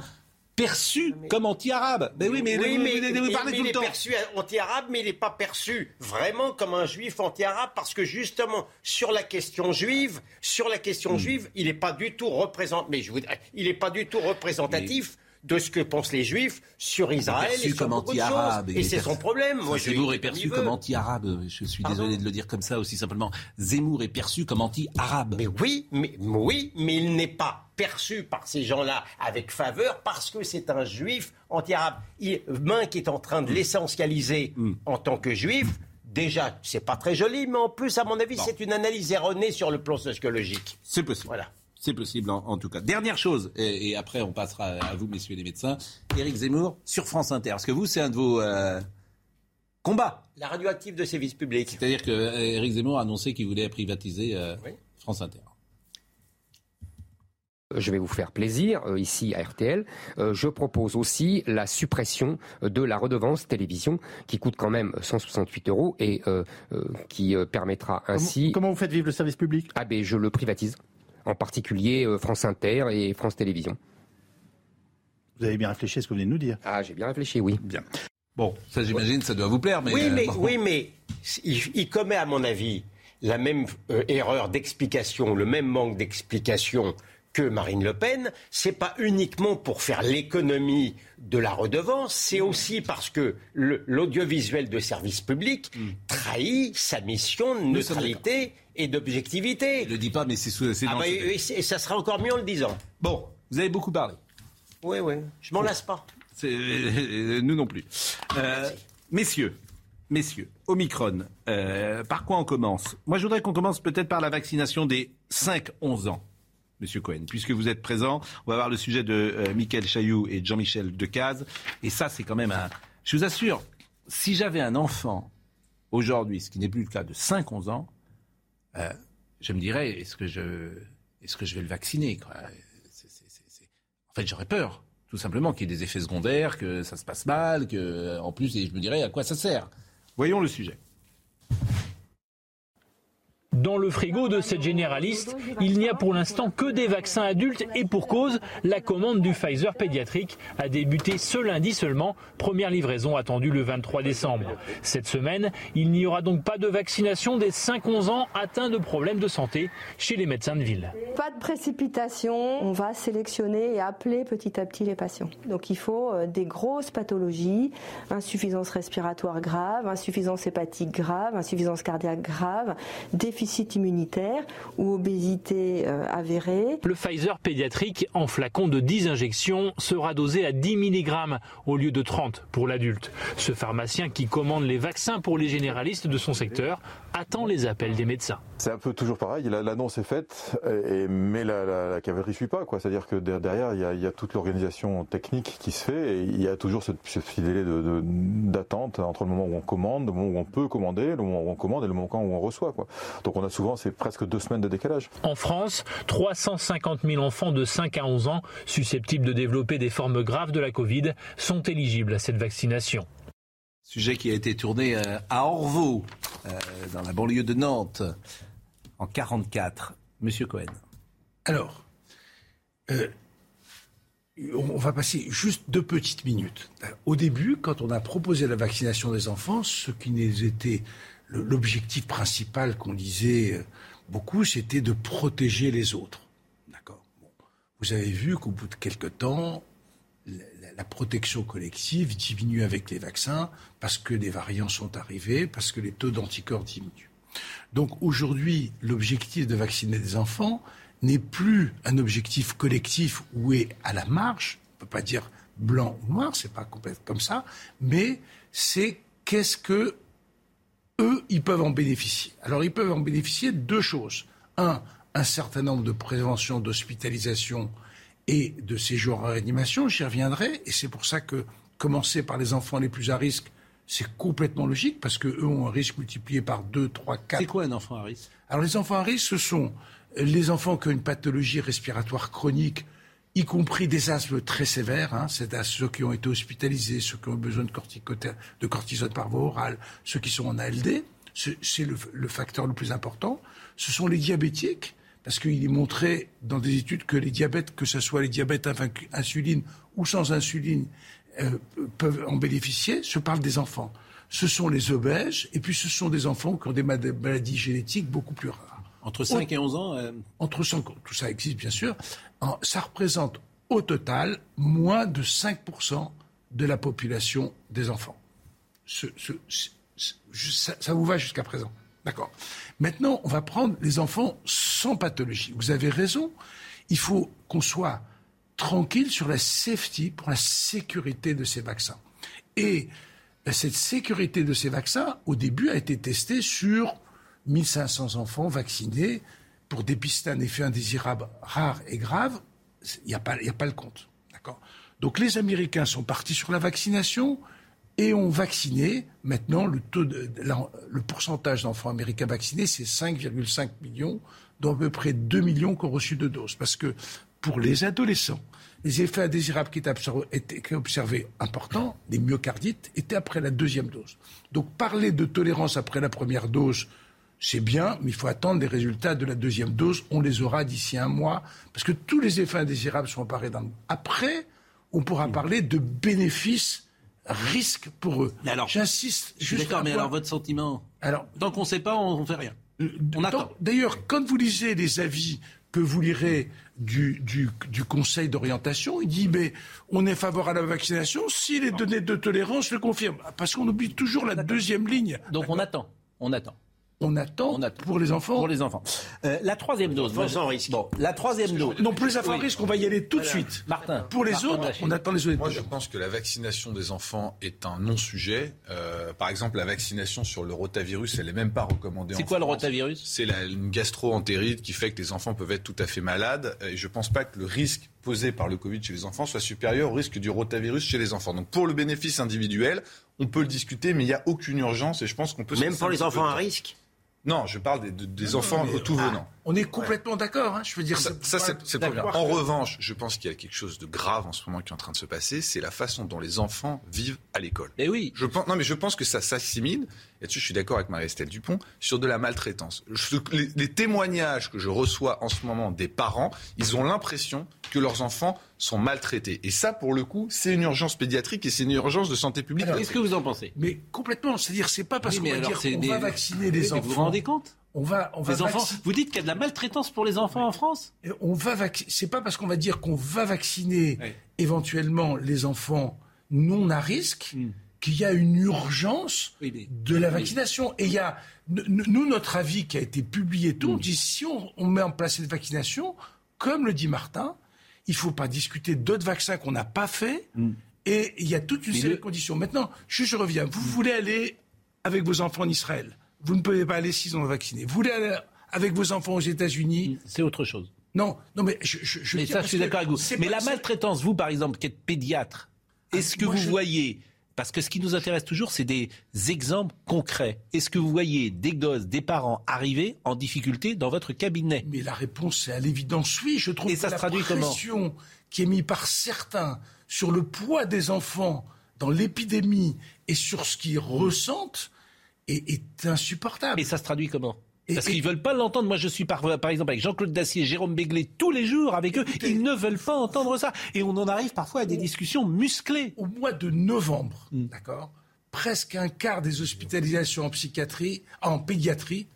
perçu Mais- comme anti-arabe. Mais oui, mais, oui, mais, vous- vous mais- parlez mais tout il le est temps. perçu anti-arabe, mais il n'est pas perçu vraiment comme un juif anti-arabe, parce que justement, sur la question juive, sur la Hmm. question juive, il n'est pas du tout représentant, mais je vous, il n'est pas du tout représentatif. De ce que pensent les Juifs sur Israël perçu et sur comme anti-arabe. Et c'est son problème. Moi, Zemmour est perçu comme anti-arabe. Je suis Pardon désolé de le dire comme ça aussi simplement. Zemmour est perçu comme anti-arabe. Mais oui, mais oui, mais il n'est pas perçu par ces gens-là avec faveur parce que c'est un juif anti-arabe. Il- Minck est en train de l'essentialiser en tant que juif. Déjà, c'est pas très joli, mais en plus, à mon avis, c'est une analyse erronée sur le plan sociologique. C'est possible. Voilà. C'est possible en, en tout cas. Dernière chose, et, et après on passera à vous, messieurs les médecins. Éric Zemmour sur France Inter. Parce que vous, c'est un de vos euh, combats? La radioactive de service public. C'est-à-dire que euh, Éric Zemmour a annoncé qu'il voulait privatiser euh, Oui. France Inter. Je vais vous faire plaisir euh, ici à RTL. Euh, je propose aussi la suppression de la redevance télévision qui coûte quand même 168 euros et euh, euh, qui euh, permettra ainsi. Comment vous faites vivre le service public? Ah ben je le privatise, en particulier euh, France Inter et France Télévisions. Vous avez bien réfléchi à ce que vous venez de nous dire. Ah j'ai bien réfléchi, oui. Bien. Bon, ça j'imagine, ça doit vous plaire, mais. oui, euh, mais, bon. oui, mais il, il commet, à mon avis, la même euh, erreur d'explication, le même manque d'explication que Marine Le Pen, c'est pas uniquement pour faire l'économie de la redevance, c'est aussi parce que l'audiovisuel de service public trahit sa mission de neutralité et d'objectivité. Je le dis pas, mais c'est sous- Ah bah, et, et- ça sera encore mieux en le disant. Bon, vous avez beaucoup parlé. Oui, oui, je m'en lasse pas. Euh, nous non plus. Euh, messieurs, messieurs, Omicron, euh, par quoi on commence? Moi, je voudrais qu'on commence peut-être par la vaccination des 5-11 ans. Monsieur Cohen, puisque vous êtes présent, on va voir le sujet de euh, Michael Chailloux et Jean-Michel Decaze. Et ça, c'est quand même un... Je vous assure, si j'avais un enfant aujourd'hui, ce qui n'est plus le cas de 5-11 ans, euh, je me dirais, est-ce que je, est-ce que je vais le vacciner En fait, j'aurais peur, tout simplement, qu'il y ait des effets secondaires, que ça se passe mal, que, en plus, et je me dirais à quoi ça sert. Voyons le sujet. Dans le frigo de cette généraliste, il n'y a pour l'instant que des vaccins adultes et pour cause, la commande du Pfizer pédiatrique a débuté ce lundi seulement, première livraison attendue le 23 décembre. Cette semaine, il n'y aura donc pas de vaccination des 5-11 ans atteints de problèmes de santé chez les médecins de ville. Pas de précipitation, on va sélectionner et appeler petit à petit les patients. Donc il faut euh, des grosses pathologies, insuffisance respiratoire grave, insuffisance hépatique grave, insuffisance cardiaque grave, déficit immunitaire ou obésité euh, avérée. Le Pfizer pédiatrique en flacon de 10 injections sera dosé à 10 mg au lieu de 30 pour l'adulte. Ce pharmacien qui commande les vaccins pour les généralistes de son secteur attend les appels des médecins. C'est un peu toujours pareil, la- l'annonce est faite, et, mais la, la, la cavalerie suit pas. C'est-à-dire que der- derrière, il y, a, il y a toute l'organisation technique qui se fait, et il y a toujours ce, ce petit délai de- de- d'attente entre le moment où on commande, le moment où on peut commander, le moment où on commande et le moment où on reçoit. Quoi. Donc on a souvent, c'est presque deux semaines de décalage. En France, 350 000 enfants de 5 à 11 ans susceptibles de développer des formes graves de la Covid sont éligibles à cette vaccination. Sujet qui a été tourné euh, à Orvaux, euh, dans la banlieue de Nantes, en 44. Monsieur Cohen. Alors, euh, on va passer juste deux petites minutes. Au début, quand on a proposé la vaccination des enfants, ce qui nous était le- l'objectif principal qu'on disait euh, beaucoup, c'était de protéger les autres. D'accord? Vous avez vu qu'au bout de quelques temps, la protection collective diminue avec les vaccins parce que les variants sont arrivés, parce que les taux d'anticorps diminuent. Donc aujourd'hui, l'objectif de vacciner des enfants n'est plus un objectif collectif où est à la marge, on ne peut pas dire blanc ou noir, c'est pas complètement comme ça, mais c'est qu'est-ce que eux, ils peuvent en bénéficier. Alors, ils peuvent en bénéficier de deux choses. Un, un certain nombre de préventions d'hospitalisation et de séjours en réanimation, j'y reviendrai, et c'est pour ça que commencer par les enfants les plus à risque, c'est complètement logique, parce qu'eux ont un risque multiplié par 2, 3, 4. C'est quoi un enfant à risque? Alors les enfants à risque, ce sont les enfants qui ont une pathologie respiratoire chronique, y compris des asthmes très sévères, hein, c'est à ceux qui ont été hospitalisés, ceux qui ont besoin de, de cortisone par voie orale, ceux qui sont en ALD, c'est le, le facteur le plus important. Ce sont les diabétiques, parce qu'il est montré dans des études que les diabètes, que ce soit les diabètes avec insuline ou sans insuline, euh, peuvent en bénéficier. Je parle des enfants. Ce sont les obèses, et puis ce sont des enfants qui ont des maladies génétiques beaucoup plus rares. Entre 5 et 11 ans euh, Entre 5, tout ça existe bien sûr. En- ça représente au total moins de 5% de la population des enfants. Ce- ce- ce- ce- ça, ça vous va jusqu'à présent D'accord. Maintenant, on va prendre les enfants sans pathologie. Vous avez raison. Il faut qu'on soit tranquille sur la safety, pour la sécurité de ces vaccins. Et euh, cette sécurité de ces vaccins, au début, a été testée sur 1500 enfants vaccinés pour dépister un effet indésirable rare et grave. Il n'y a, pas- a pas le compte. Donc les Américains sont partis sur la vaccination et ont vacciné. Maintenant, le, taux de, le pourcentage d'enfants américains vaccinés, c'est 5,5 millions, dont à peu près 2 millions qui ont reçu deux doses. Parce que pour les adolescents, les effets indésirables qui étaient observés importants, les myocardites, étaient après la deuxième dose. Donc parler de tolérance après la première dose, c'est bien, mais il faut attendre les résultats de la deuxième dose. On les aura d'ici un mois, parce que tous les effets indésirables sont apparus dans. Après, on pourra parler de bénéfices, risques pour eux. Mais alors, J'insiste d'accord, mais point. alors votre sentiment Alors, Tant qu'on ne sait pas, on ne fait rien. On attend. D'ailleurs, quand vous lisez les avis que vous lirez du, du, du Conseil d'orientation, il dit mais on est favorable à la vaccination si les données de tolérance le confirment. Parce qu'on oublie toujours la deuxième ligne. Donc on attend. On attend. On attend, pour les enfants. Pour les enfants. Euh, la troisième dose. enfants sans risque. Bon, la troisième dose. Non, enfants sans Oui. risque, on va y aller tout de suite. Martin. Pour les Martin autres, on attend les autres. Moi, je pense que la vaccination des enfants est un non-sujet. Euh, par exemple, la vaccination sur le rotavirus, elle n'est même pas recommandée. C'est quoi le rotavirus? C'est la, une gastro-entérite qui fait que les enfants peuvent être tout à fait malades. Et je ne pense pas que le risque posé par le Covid chez les enfants soit supérieur au risque du rotavirus chez les enfants. Donc, pour le bénéfice individuel, on peut le discuter, mais il n'y a aucune urgence et je pense qu'on peut. se Même pour les enfants à risque? Non, je parle des, de- des enfants mais- tout venant. On est complètement d'accord. Hein, je veux dire, Ça, c'est ça, c'est le. En revanche, je pense qu'il y a quelque chose de grave en ce moment qui est en train de se passer, c'est la façon dont les enfants vivent à l'école. Et oui. Je pense, non, mais je pense que ça s'assimile, et dessus je suis d'accord avec Marie-Estelle Dupont, sur de la maltraitance. Je- les, les témoignages que je reçois en ce moment des parents, ils ont l'impression que leurs enfants sont maltraités. Et ça, pour le coup, c'est une urgence pédiatrique et c'est une urgence de santé publique. Qu'est-ce que vous en pensez? Mais complètement. C'est-à-dire, c'est pas parce Oui, qu'on mais va dire qu'on des- va vacciner les mais enfants. Vous vous rendez compte? On va, on va Les enfants, vacciner- vous dites qu'il y a de la maltraitance pour les enfants en France? Et On va vac- C'est pas parce qu'on va dire qu'on va vacciner éventuellement les enfants non à risque Hmm. qu'il y a une urgence de la vaccination. Et il y a, nous, notre avis qui a été publié, tout, on Hmm. dit si on, on met en place cette vaccination, comme le dit Martin, il faut pas discuter d'autres vaccins qu'on n'a pas fait. Et il y a toute une Hmm. Mais série le- de conditions. Maintenant, je, je reviens. Vous voulez aller avec vos enfants en Israël? Vous ne pouvez pas aller s'ils ont vacciné. Vous voulez aller avec vos enfants aux États-Unis. C'est autre chose. Non, non, mais je, je, je mais ça, je suis d'accord avec vous. Mais la maltraitance, vous, par exemple, qui êtes pédiatre, est-ce que moi, vous je- voyez, parce que ce qui nous intéresse toujours, c'est des exemples concrets. Est-ce que vous voyez des gosses, des parents arriver en difficulté dans votre cabinet? Mais la réponse est à l'évidence oui. Je trouve Et ça que se traduit la comment pression qui est mise par certains sur le poids des enfants dans l'épidémie et sur ce qu'ils ressentent est, est insupportable. Et ça se traduit comment? Parce qu'ils veulent pas l'entendre. Moi, je suis par, par exemple avec Jean-Claude Dacier, Jérôme Béglé, tous les jours avec eux. Ils ne veulent pas entendre ça. Et on en arrive parfois à des discussions musclées. Au mois de novembre, Hmm. d'accord, presque un quart des hospitalisations en psychiatrie, en pédiatrie,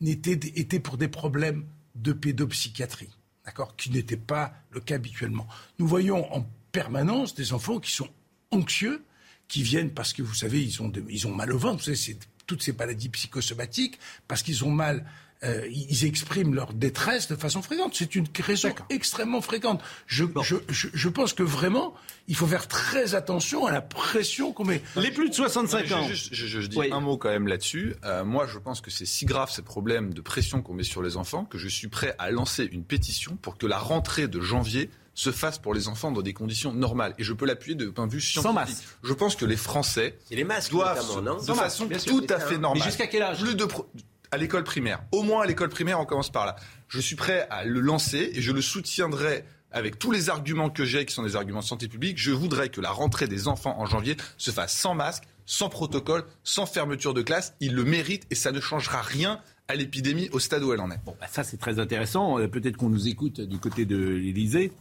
n'étaient étaient pour des problèmes de pédopsychiatrie, d'accord, qui n'était pas le cas habituellement. Nous voyons en permanence des enfants qui sont anxieux, qui viennent parce que vous savez, ils ont, de- ils ont mal au ventre, vous savez, c'est toutes ces maladies psychosomatiques, parce qu'ils ont mal, euh, ils expriment leur détresse de façon fréquente. C'est une raison extrêmement fréquente. Je, je, je, je pense que vraiment, il faut faire très attention à la pression qu'on met. Les plus de 65 Je- ans. Je, je- je- je dis Oui. un mot quand même là-dessus. Euh, moi, je pense que c'est si grave ces problèmes de pression qu'on met sur les enfants que je suis prêt à lancer une pétition pour que la rentrée de janvier se fasse pour les enfants dans des conditions normales. Et je peux l'appuyer de point de vue scientifique. masque. Je pense que les Français C'est les masques, doivent, non de Sans masque, façon sûr, tout à fait normale. Mais jusqu'à quel âge? Plus de pro- à l'école primaire. Au moins à l'école primaire, on commence par là. Je suis prêt à le lancer et je le soutiendrai avec tous les arguments que j'ai, qui sont des arguments de santé publique. Je voudrais que la rentrée des enfants en janvier se fasse sans masque, sans protocole, sans fermeture de classe. Ils le méritent et ça ne changera rien à l'épidémie au stade où elle en est. Bon, bah, ça c'est très intéressant. Euh, Peut-être qu'on nous écoute du côté de l'Élysée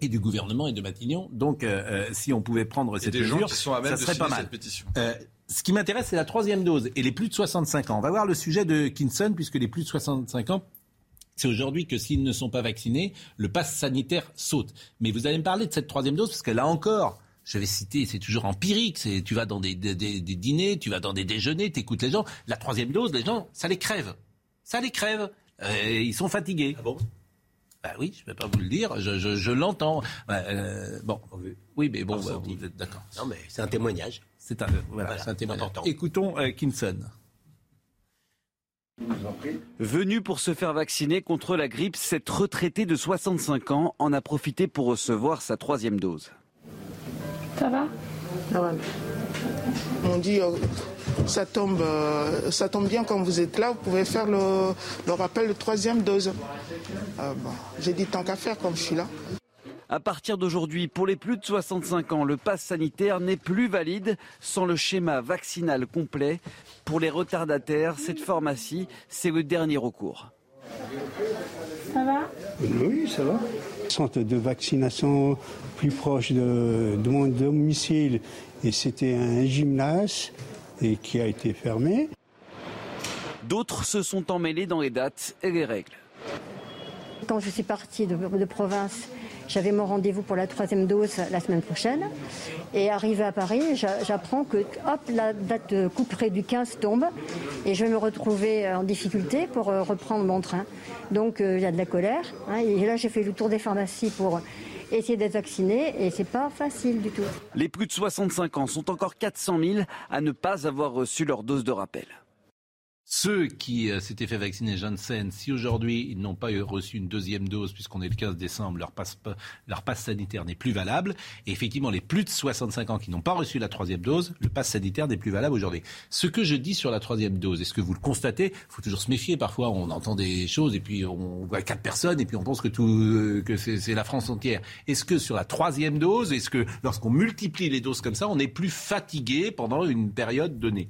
et du gouvernement et de Matignon. Donc, euh, euh, si on pouvait prendre cette des gens mesure, qui sont à même ça de serait pas mal. cette pétition. Euh, ce qui m'intéresse, c'est la troisième dose et les plus de 65 ans. On va voir le sujet de Kinson, puisque les plus de 65 ans, c'est aujourd'hui que s'ils ne sont pas vaccinés, le pass sanitaire saute. Mais vous allez me parler de cette troisième dose, parce que là encore, je vais citer, c'est toujours empirique, c'est tu vas dans des, des- des- des dîners, tu vas dans des déjeuners, tu écoutes les gens. La troisième dose, les gens, ça les crève. Ça les crève. Euh, ils sont fatigués. Ah bon? Bah oui, je ne vais pas vous le dire, je, je- je l'entends. Euh, bon, oui, mais bon, bah, vous êtes d'accord. Non, mais c'est un témoignage. C'est un, voilà, Voilà, c'est un témoignage. important. Écoutons euh, Kinson. Venu pour se faire vacciner contre la grippe, cette retraitée de 65 ans en a profité pour recevoir sa troisième dose. Ça va? On dit euh, ça tombe, euh, ça tombe bien quand vous êtes là, vous pouvez faire le, le rappel de troisième dose. Euh, bon, J'ai dit tant qu'à faire comme je suis là. À partir d'aujourd'hui, pour les plus de 65 ans, le pass sanitaire n'est plus valide sans le schéma vaccinal complet. Pour les retardataires, cette pharmacie, c'est le dernier recours. Ça va? Oui, ça va. Centre de vaccination plus proche de, de mon domicile et c'était un gymnase et qui a été fermé. D'autres se sont emmêlés dans les dates et les règles. Quand je suis partie de, de province, j'avais mon rendez-vous pour la troisième dose la semaine prochaine. Et arrivé à Paris, j'a- j'apprends que hop, la date de couperée du 15 tombe et je vais me retrouver en difficulté pour euh, reprendre mon train. Donc euh, il y a de la colère. hein. et là, j'ai fait le tour des pharmacies pour essayer d'être vaccinée et c'est pas facile du tout. Les plus de 65 ans sont encore 400 000 à ne pas avoir reçu leur dose de rappel. Ceux qui euh, s'étaient fait vacciner Janssen, si aujourd'hui ils n'ont pas reçu une deuxième dose, puisqu'on est le 15 décembre, leur passe, sanitaire n'est plus valable. Et effectivement, les plus de 65 ans qui n'ont pas reçu la troisième dose, le passe sanitaire n'est plus valable aujourd'hui. Ce que je dis sur la troisième dose, est-ce que vous le constatez Il faut toujours se méfier. Parfois, on entend des choses et puis on voit quatre personnes et puis on pense que euh, que c'est la France entière. Est-ce que sur la troisième dose, est-ce que lorsqu'on multiplie les doses comme ça, on est plus fatigué pendant une période donnée?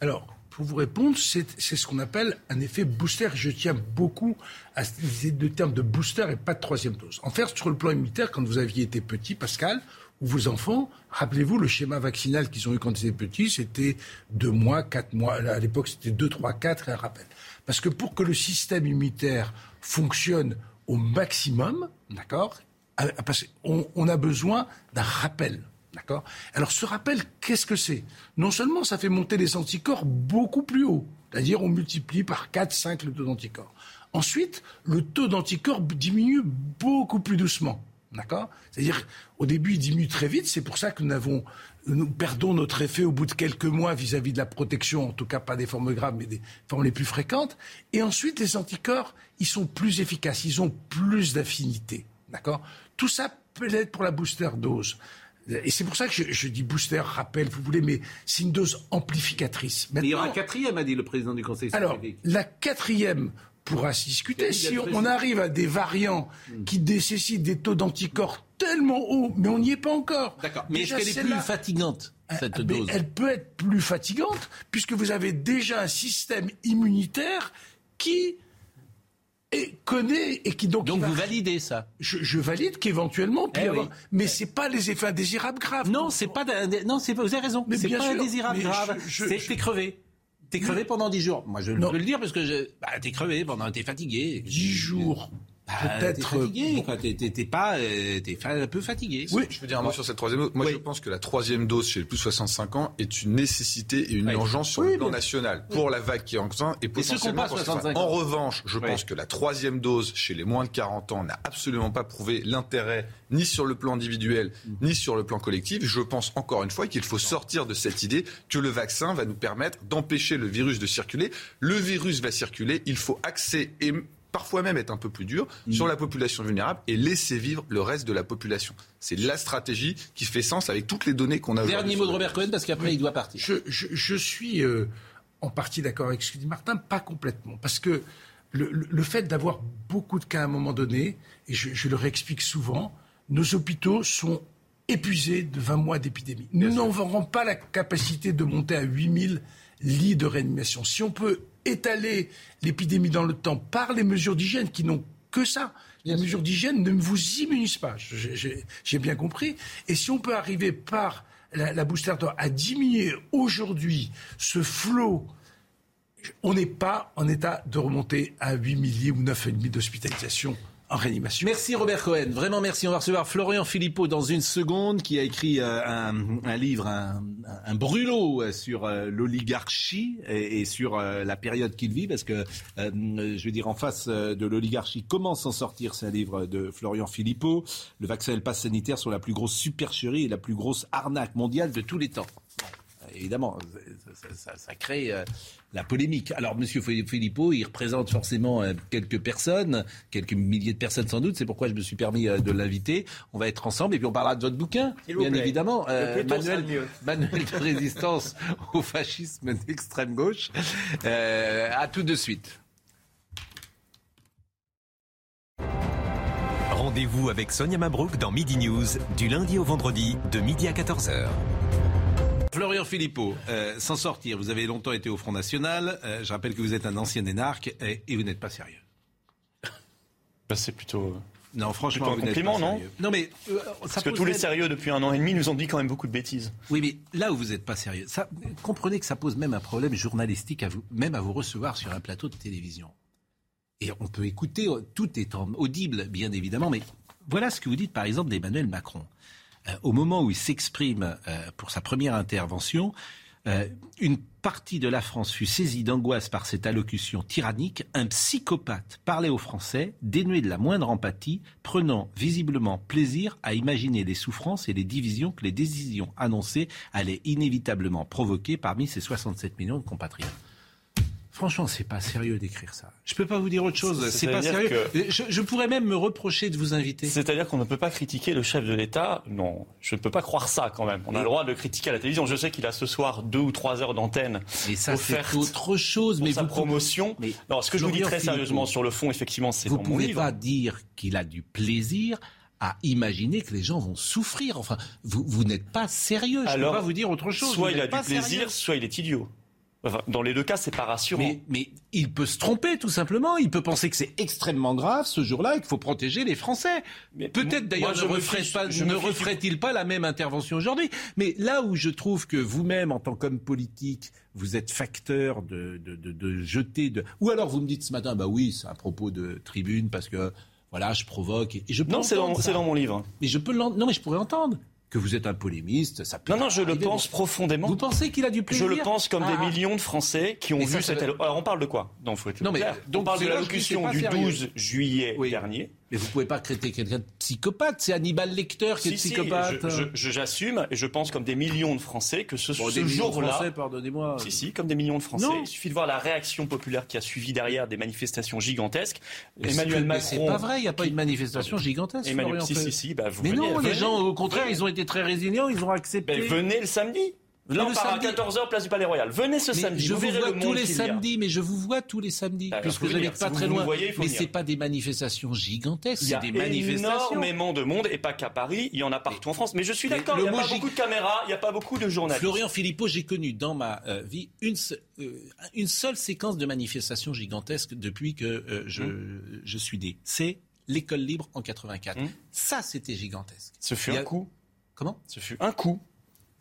Alors, pour vous répondre, c'est ce qu'on appelle un effet booster. Je tiens beaucoup à utiliser le terme de booster et pas de troisième dose. En fait, sur le plan immunitaire, quand vous aviez été petit, Pascal, ou vos enfants, rappelez-vous, le schéma vaccinal qu'ils ont eu quand ils étaient petits, c'était deux mois, quatre mois. À l'époque, c'était deux, trois, quatre et un rappel. Parce que pour que le système immunitaire fonctionne au maximum, d'accord, on, on a besoin d'un rappel. D'accord? Alors ce rappel, qu'est-ce que c'est? Non seulement ça fait monter les anticorps beaucoup plus haut, c'est-à-dire on multiplie par 4, 5 le taux d'anticorps. Ensuite, le taux d'anticorps diminue beaucoup plus doucement. D'accord? C'est-à-dire, au début, il diminue très vite. C'est pour ça que nous, perdons notre effet au bout de quelques mois vis-à-vis de la protection, en tout cas pas des formes graves, mais des formes les plus fréquentes. Et ensuite, les anticorps, ils sont plus efficaces, ils ont plus d'affinité. D'accord? Tout ça peut être pour la booster dose. Et c'est pour ça que je, je dis booster, rappel, vous voulez, mais c'est une dose amplificatrice. Mais il y aura un quatrième, a dit le président du Conseil alors, scientifique. la quatrième pourra se discuter. Si on, arrive à des variants qui nécessitent des taux d'anticorps tellement hauts, mais on n'y est pas encore. D'accord. Mais est-ce qu'elle est plus fatigante, cette Ah, mais dose Elle peut être plus fatigante, puisque vous avez déjà un système immunitaire qui est- connaît et qui donc. Donc va- vous validez ça je, je valide qu'éventuellement, Eh avoir- oui. mais c'est pas les effets indésirables graves. Non, c'est pas. Non, c'est pas- vous avez raison. C'est pas sûr, indésirable grave. C'est je- t'es crevé. T'es crevé pendant 10 jours. Moi, je peux le dire parce que je... bah, t'es crevé pendant. T'es fatigué. 10 jours. Bah, peut-être. T'es fatigué. quoi. T'es- pas. euh, T'es un peu fatigué. Oui, je veux dire un mot sur cette troisième dose. Moi, je pense que la troisième dose chez les plus de 65 ans est une nécessité et une Oui. urgence sur Oui, le plan national pour la vague qui est en train et Et ceux potentiellement pour 65 En revanche, je Oui. pense que la troisième dose chez les moins de 40 ans n'a absolument pas prouvé l'intérêt ni sur le plan individuel Mm. ni sur le plan collectif. Je pense encore une fois qu'il faut sortir de cette idée que le vaccin va nous permettre d'empêcher le virus de circuler. Le virus va circuler, il faut axer et parfois même être un peu plus dur Mm. sur la population vulnérable et laisser vivre le reste de la population. C'est la stratégie qui fait sens avec toutes les données qu'on a. Dernier mot de Robert Cohen parce qu'après il doit partir. Je, je- je suis euh, en partie d'accord avec ce que dit Martin, pas complètement. Parce que le, le- le fait d'avoir beaucoup de cas à un moment donné, et je, je le réexplique souvent, nos hôpitaux sont épuisés de 20 mois d'épidémie. Nous n'aurons pas la capacité de monter à 8000 lits de réanimation. Si on peut étaler l'épidémie dans le temps par les mesures d'hygiène qui n'ont que ça, les mesures d'hygiène ne vous immunisent pas. J'ai- bien compris. Et si on peut arriver par la, la booster à diminuer aujourd'hui ce flot, on n'est pas en état de remonter à 8 milliers ou 9,5 d'hospitalisation Merci Robert Cohen, vraiment merci. On va recevoir Florian Philippot dans une seconde qui a écrit euh, un, livre, un, un brûlot euh, sur euh, l'oligarchie et, et sur la période qu'il vit parce que, je veux dire, en face de l'oligarchie, comment s'en sortir C'est un livre de Florian Philippot. Le vaccin et le pass sanitaire sont la plus grosse supercherie et la plus grosse arnaque mondiale de tous les temps. Évidemment, ça, ça- ça- ça crée euh, la polémique. Alors, Monsieur Philippot, il représente forcément euh, quelques personnes, quelques milliers de personnes sans doute. C'est pourquoi je me suis permis euh, de l'inviter. On va être ensemble et puis on parlera de votre bouquin, bien plaît. évidemment. Manuel, <laughs> manuel de résistance au fascisme d'extrême gauche. Euh, à tout de suite. Rendez-vous avec Sonia Mabrouk dans Midi News du lundi au vendredi de midi à 14h. Florian Philippot, euh, s'en sortir. Vous avez longtemps été au Front National. Euh, je rappelle que vous êtes un ancien énarque et, et vous n'êtes pas sérieux. <laughs> Bah, c'est plutôt. Non, franchement, Plutôt un vous compliment, pas non sérieux. Non, mais euh, ça Parce que tous les sérieux depuis un an et demi nous ont dit quand même beaucoup de bêtises. Oui, mais là où vous n'êtes pas sérieux, ça, comprenez que ça pose même un problème journalistique à vous, même à vous recevoir sur un plateau de télévision. Et on peut écouter, euh, tout est en audible, bien évidemment, mais voilà ce que vous dites, par exemple, d'Emmanuel Macron. Euh, au moment où il s'exprime euh, pour sa première intervention, euh, une partie de la France fut saisie d'angoisse par cette allocution tyrannique. Un psychopathe parlait aux Français, dénué de la moindre empathie, prenant visiblement plaisir à imaginer les souffrances et les divisions que les décisions annoncées allaient inévitablement provoquer parmi ses 67 millions de compatriotes. Franchement, c'est pas sérieux d'écrire ça. Je peux pas vous dire autre chose. C'est pas sérieux. que- Je, je pourrais même me reprocher de vous inviter. C'est-à-dire qu'on ne peut pas critiquer le chef de l'État. Non, je ne peux pas croire ça quand même. On a le droit de le critiquer à la télévision. Je sais qu'il a ce soir deux ou trois heures d'antenne Mais ça, c'est autre chose. pour Mais sa vous- promotion. Alors, ce que je vous dis très sérieusement sur le fond, effectivement, c'est Vous dans ne mon pouvez livre. pas dire qu'il a du plaisir à imaginer que les gens vont souffrir. Enfin, vous, vous n'êtes pas sérieux. Je ne peux pas vous dire autre chose. Soit Vous il a du plaisir, sérieux. soit il est idiot. Enfin, dans les deux cas, c'est pas rassurant. Mais, mais il peut se tromper tout simplement. Il peut penser que c'est extrêmement grave ce jour-là et qu'il faut protéger les Français. Peut-être d'ailleurs ne referait pas- je ne referait-il pas la même intervention aujourd'hui? Mais là où je trouve que vous-même, en tant qu'homme politique, vous êtes facteur de, de, de, de jeter de. Ou alors vous me dites ce matin, bah oui, c'est à propos de tribune parce que voilà, je provoque et, je peux Non, c'est dans- dans mon livre. Mais je peux non, mais je pourrais entendre que vous êtes un polémiste. Ça peut Non, non, je le pense profondément. Vous pensez qu'il a du Je plaisir le pense comme Ah. des millions de Français qui ont Mais vu cette Alors, on parle de quoi? Non, faut être Non, mais clair. donc, on parle de je l'allocution du sérieux. 12 juillet Oui. dernier. Mais vous pouvez pas traiter quelqu'un de psychopathe. C'est Hannibal Lecter qui est Si, si, psychopathe. je- je- je- J'assume et je pense comme des millions de Français que ce, Bon, ce de jour-là. Pardonnez-moi. Si, si, comme des millions de Français. Non. Il suffit de voir la réaction populaire qui a suivi derrière des manifestations gigantesques. Mais Emmanuel Macron. c'est pas vrai, il n'y a pas une manifestation gigantesque. Emmanuel, si, si, si, bah, vous mais venez, non, venez. les gens, au contraire, ils ont été très résilients, ils ont accepté. Ben, venez le samedi. Là, on part samedi- à 14h, place du Palais Royal. Venez ce Mais samedi. je vous verrez vois le tous les samedis, mais je vous vois tous les samedis, Alors, puisque faut venir. j'habite pas Si très vous loin. voyez, mais c'est pas des manifestations gigantesques, Il y a énormément de monde, et pas qu'à Paris, il y en a partout en France. Mais je suis d'accord, il n'y a pas beaucoup de caméras, il n'y a pas beaucoup de journalistes. Florian Philippot, j'ai connu dans ma euh, vie une, euh, une seule séquence de manifestations gigantesques depuis que euh, je, Hum. je suis né. C'est l'école libre en 84. Ça, c'était gigantesque. Ce fut un coup. Comment? Ce fut un coup.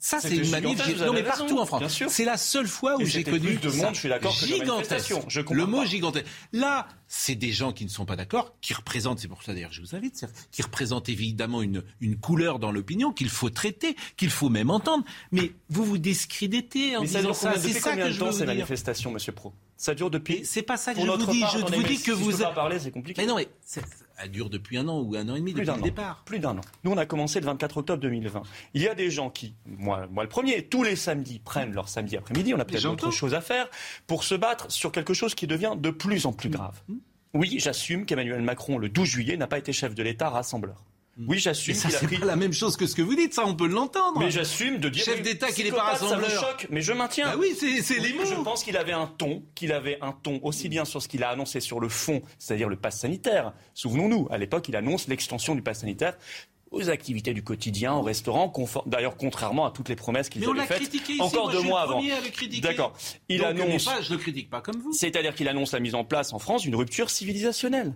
Ça, c'est une manif. Non, mais raison, partout en France. C'est la seule fois où j'ai connu. plus de ça. monde, je suis d'accord, que Gigantesque. manifestations. Je Le mot pas. gigantesque. Là, c'est des gens qui ne sont pas d'accord, qui représentent, c'est pour ça d'ailleurs que je vous invite, qui représentent évidemment une, une couleur dans l'opinion qu'il faut traiter, qu'il faut même entendre. Mais vous vous discréditez en Mais disant ça. C'est ça combien que de je temps veux ces dire. manifestations, monsieur Pro? Ça dure depuis. C'est pas ça que Pour je vous dis. part, Je vous dis si que je vous peux pas parler, c'est compliqué. Mais non, mais ça dure depuis un an ou un an et demi Plus depuis d'un le an. départ. Plus d'un an. Nous, on a commencé le 24 octobre 2020. Il y a des gens qui, moi, moi le premier, tous les samedis prennent leur samedi après-midi. On a peut-être j'entends. autre chose à faire pour se battre sur quelque chose qui devient de plus en plus grave. Mmh. Oui, j'assume qu'Emmanuel Macron, le 12 juillet, n'a pas été chef de l'État rassembleur. Oui, j'assume ça, c'est pris. pas la même chose que ce que vous dites, ça, on peut l'entendre. Mais j'assume de dire. Chef d'État qu'il est pas psychopathe, Ça me rassembleur. choque, mais je maintiens. Bah oui, c'est- les mots. Je pense qu'il avait un ton, qu'il avait un ton aussi bien sur ce qu'il a annoncé sur le fond, c'est-à-dire le pass sanitaire. Souvenons-nous, à l'époque, il annonce l'extension du pass sanitaire aux activités du quotidien, au restaurant, d'ailleurs contrairement à toutes les promesses qu'il Mais on avait l'a faites critiqué ici, encore moi, deux mois le avant. D'accord. Il Donc, annonce, pas, je le critique pas comme vous. c'est-à-dire qu'il annonce la mise en place en France d'une rupture civilisationnelle.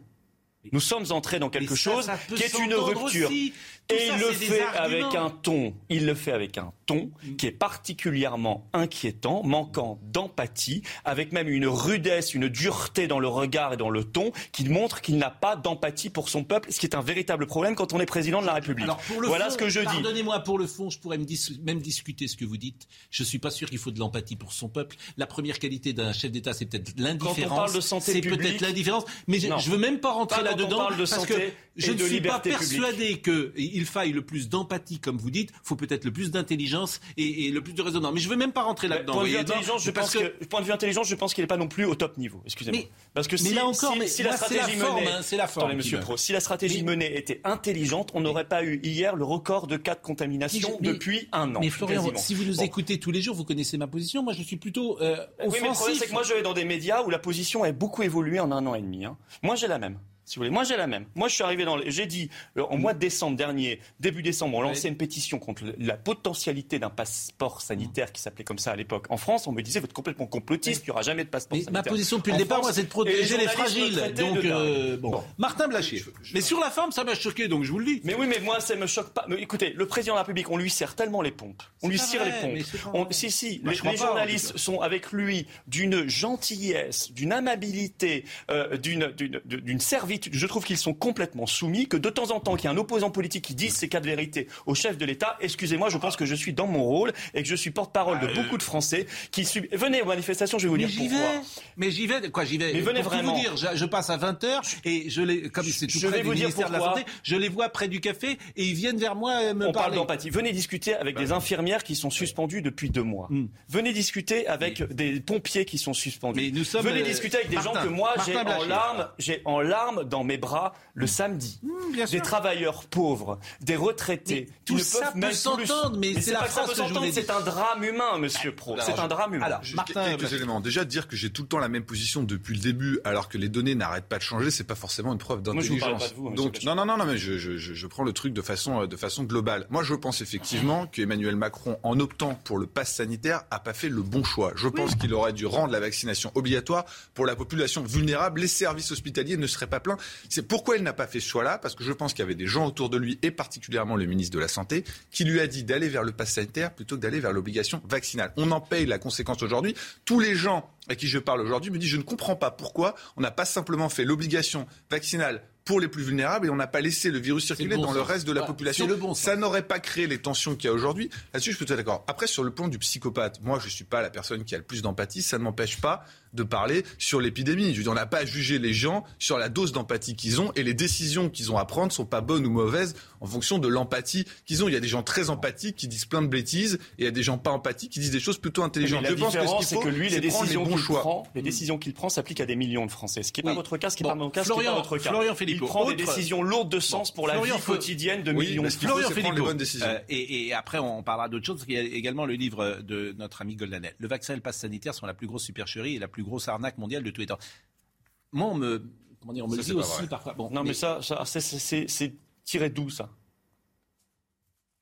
Nous sommes entrés dans quelque ça, chose ça qui est une rupture. aussi. Tout Et ça, il le fait avec un ton, il le fait avec un ton Mm. qui est particulièrement inquiétant, manquant d'empathie, avec même une rudesse, une dureté dans le regard et dans le ton qui montre qu'il n'a pas d'empathie pour son peuple, ce qui est un véritable problème quand on est président de la République. Alors pour le voilà fond, ce que je dis. Pardonnez-moi pour le fond, je pourrais me dis- même discuter ce que vous dites. Je suis pas sûr qu'il faut de l'empathie pour son peuple. La première qualité d'un chef d'État, c'est peut-être l'indifférence. parle de santé c'est publique- peut-être l'indifférence. Mais je, Non. je veux même pas rentrer quand on là-dedans parle de parce que je ne suis pas persuadé qu'il faille le plus d'empathie, comme vous dites. faut peut-être le plus d'intelligence et, et le plus de raisonnement. Mais je veux même pas rentrer là-dedans. Point voyez, non, je parce pense que, point de vue intelligence, je pense qu'il n'est pas non plus au top niveau. Excusez-moi. Mais- Parce que mais si, là encore, si- mais si la stratégie forme, menée, hein, c'est la forme Attendez, qui Monsieur me- Pro, si la stratégie menée était intelligente, on n'aurait pas eu hier le record de cas de contamination Mais- depuis un an. Mais Florian, quasiment. si vous nous Bon. écoutez tous les jours, vous connaissez ma position. Moi, je suis plutôt euh, Oui, mais le problème, c'est que moi, je vais dans des médias où la position a beaucoup évolué en un an et demi. hein. Moi, j'ai la même. Si vous voulez. Moi, j'ai la même. Moi, je suis arrivé dans. les- J'ai dit, euh, en mois de décembre dernier, début décembre, on lançait une pétition contre le- la potentialité d'un passeport sanitaire qui s'appelait comme ça à l'époque. En France, on me disait, vous êtes complètement complotiste, il n'y aura jamais de passeport Mais sanitaire. ma position depuis le départ, France, moi, c'est de protéger les fragiles. Donc, de euh, bon. Martin Blachier. Mais sur la forme, ça m'a choqué, donc je vous le dis. Mais oui, mais moi, ça me choque pas. Mais écoutez, le président de la République, on lui serre tellement les pompes. On lui vrai, les pompes. On- si, si, Bah, les, pas, journalistes sont avec lui d'une gentillesse, d'une amabilité, euh, d'une, d'une, d'une servitude. Je trouve qu'ils sont complètement soumis, que de temps en temps, qu'il y a un opposant politique qui dise ces cas de vérité au chef de l'État, excusez-moi, je pense que je suis dans mon rôle et que je suis porte-parole de beaucoup de Français qui sub... Venez aux manifestations, je vais vous Mais dire pourquoi. vais. Mais j'y vais. Quoi, j'y vais. Mais venez Pour vraiment. vous dire, je, je passe à 20h et je les, comme c'est tout je près vais du vous dire ministère de la. Santé, je les vois près du café et ils viennent vers moi euh, me On parle d'empathie. Venez discuter avec des infirmières qui sont suspendues depuis deux mois. Venez discuter avec des pompiers qui sont suspendus. nous sommes, Venez euh, discuter avec des Martin, gens que moi j'ai Martin en Blachier. larmes, j'ai en larmes dans mes bras le samedi. des travailleurs pauvres, des retraités. tout ne ça peuvent peut s'entendre, mais c'est la pas que ça peut que voulais C'est un drame humain, Monsieur Pro. C'est un drame humain. Juste quelques éléments. Déjà, dire que j'ai tout le temps la même position depuis le début, alors que les données n'arrêtent pas de changer, c'est pas forcément une preuve d'intelligence. Donc, non, non, non, non, mais je, je, je, je prends le truc de façon, euh, de façon globale. Moi, je pense effectivement qu'Emmanuel Macron, en optant pour le pass sanitaire, a pas fait le bon choix. Je pense qu'il aurait dû rendre la vaccination obligatoire pour la population vulnérable. Les services hospitaliers ne seraient pas pleins. C'est pourquoi il n'a pas fait ce choix-là, parce que je pense qu'il y avait des gens autour de lui, et particulièrement le ministre de la Santé, qui lui a dit d'aller vers le pass sanitaire plutôt que d'aller vers l'obligation vaccinale. On en paye la conséquence aujourd'hui. Tous les gens à qui je parle aujourd'hui me disent je ne comprends pas pourquoi on n'a pas simplement fait l'obligation vaccinale pour les plus vulnérables et on n'a pas laissé le virus circuler le bon dans le reste de la Voilà, population. c'est le bon Ça n'aurait pas créé les tensions qu'il y a aujourd'hui. Là-dessus, je peux être d'accord. Après, sur le plan du psychopathe, moi, je ne suis pas la personne qui a le plus d'empathie. Ça ne m'empêche pas de parler sur l'épidémie. Je veux dire, on n'a pas à juger les gens sur la dose d'empathie qu'ils ont et les décisions qu'ils ont à prendre sont pas bonnes ou mauvaises en fonction de l'empathie qu'ils ont. Il y a des gens très empathiques qui disent plein de bêtises et il y a des gens pas empathiques qui disent des choses plutôt intelligentes. Mais la je pense que ce différence, qu'il c'est que lui, les décisions qu'il choix. prend, les décisions qu'il prend s'appliquent à des millions de Français. Ce qui n'est pas votre cas, ce qui n'est Bon, pas mon cas, ce qui n'est Florian- pas votre cas. Florian Philippot, Il prend des autre- décisions lourdes de sens pour la Florian vie Fe- quotidienne de Oui, millions de Français. c'est prendre les bonnes décisions. Euh, et, et après, on parlera d'autre chose, parce qu'il y a également le livre de notre ami Goldanel. Le vaccin et le pass sanitaire sont la plus grosse supercherie et la plus grosse arnaque mondiale de temps. Moi, on me, comment dire, on me Ça, le dit aussi parfois. Bon, Non, mais ça, ça, c'est- tiré d'où ça?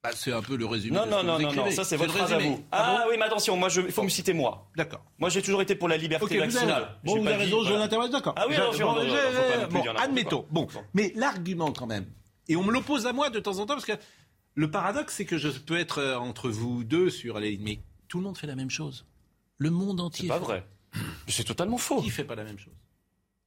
Bah, c'est un peu le résumé. Non, de ce non, que non, vous non, non, ça c'est votre phrase à vous. Ah, oui, mais attention, moi, il faut me citer moi. D'accord. Moi, j'ai toujours été pour la liberté Ok, vous avez, vaccinale. bon, vous avez dit, raison, je voilà. l'interroge, d'accord. Ah oui, non, bon, je- bon, admettons. Bon, mais l'argument quand même, et on me l'oppose à moi de temps en temps, parce que le paradoxe, c'est que je peux être euh, entre vous deux sur les... Mais tout le monde fait la même chose. Le monde entier. C'est pas vrai. C'est totalement faux. Qui fait pas la même chose?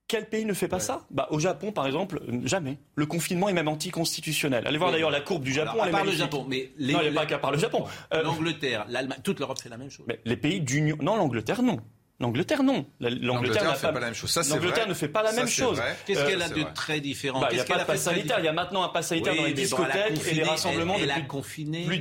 Quel pays ne fait pas ça? Bah, Au Japon, par exemple, jamais. Le confinement est même anticonstitutionnel. Allez voir Oui. d'ailleurs la courbe du Japon. Alors, à part le. Japon, mais les- non, il n'y a les- pas qu'à part le Japon. Euh, L'Angleterre, l'Allemagne, toute l'Europe fait la même chose. mais les pays d'union. Non, l'Angleterre, non. L'Angleterre, non. La- L'Angleterre ne fait pas la même chose. Ça, c'est L'Angleterre ne fait pas la Ça, même chose. Qu'est-ce Euh, qu'elle a c'est de vrai. très différent? Bah, Il n'y a Qu'est-ce pas de qu'elle a pass sanitaire. Il y a maintenant un pass sanitaire Oui, dans les bon, discothèques et les rassemblements elle, a confiné. plus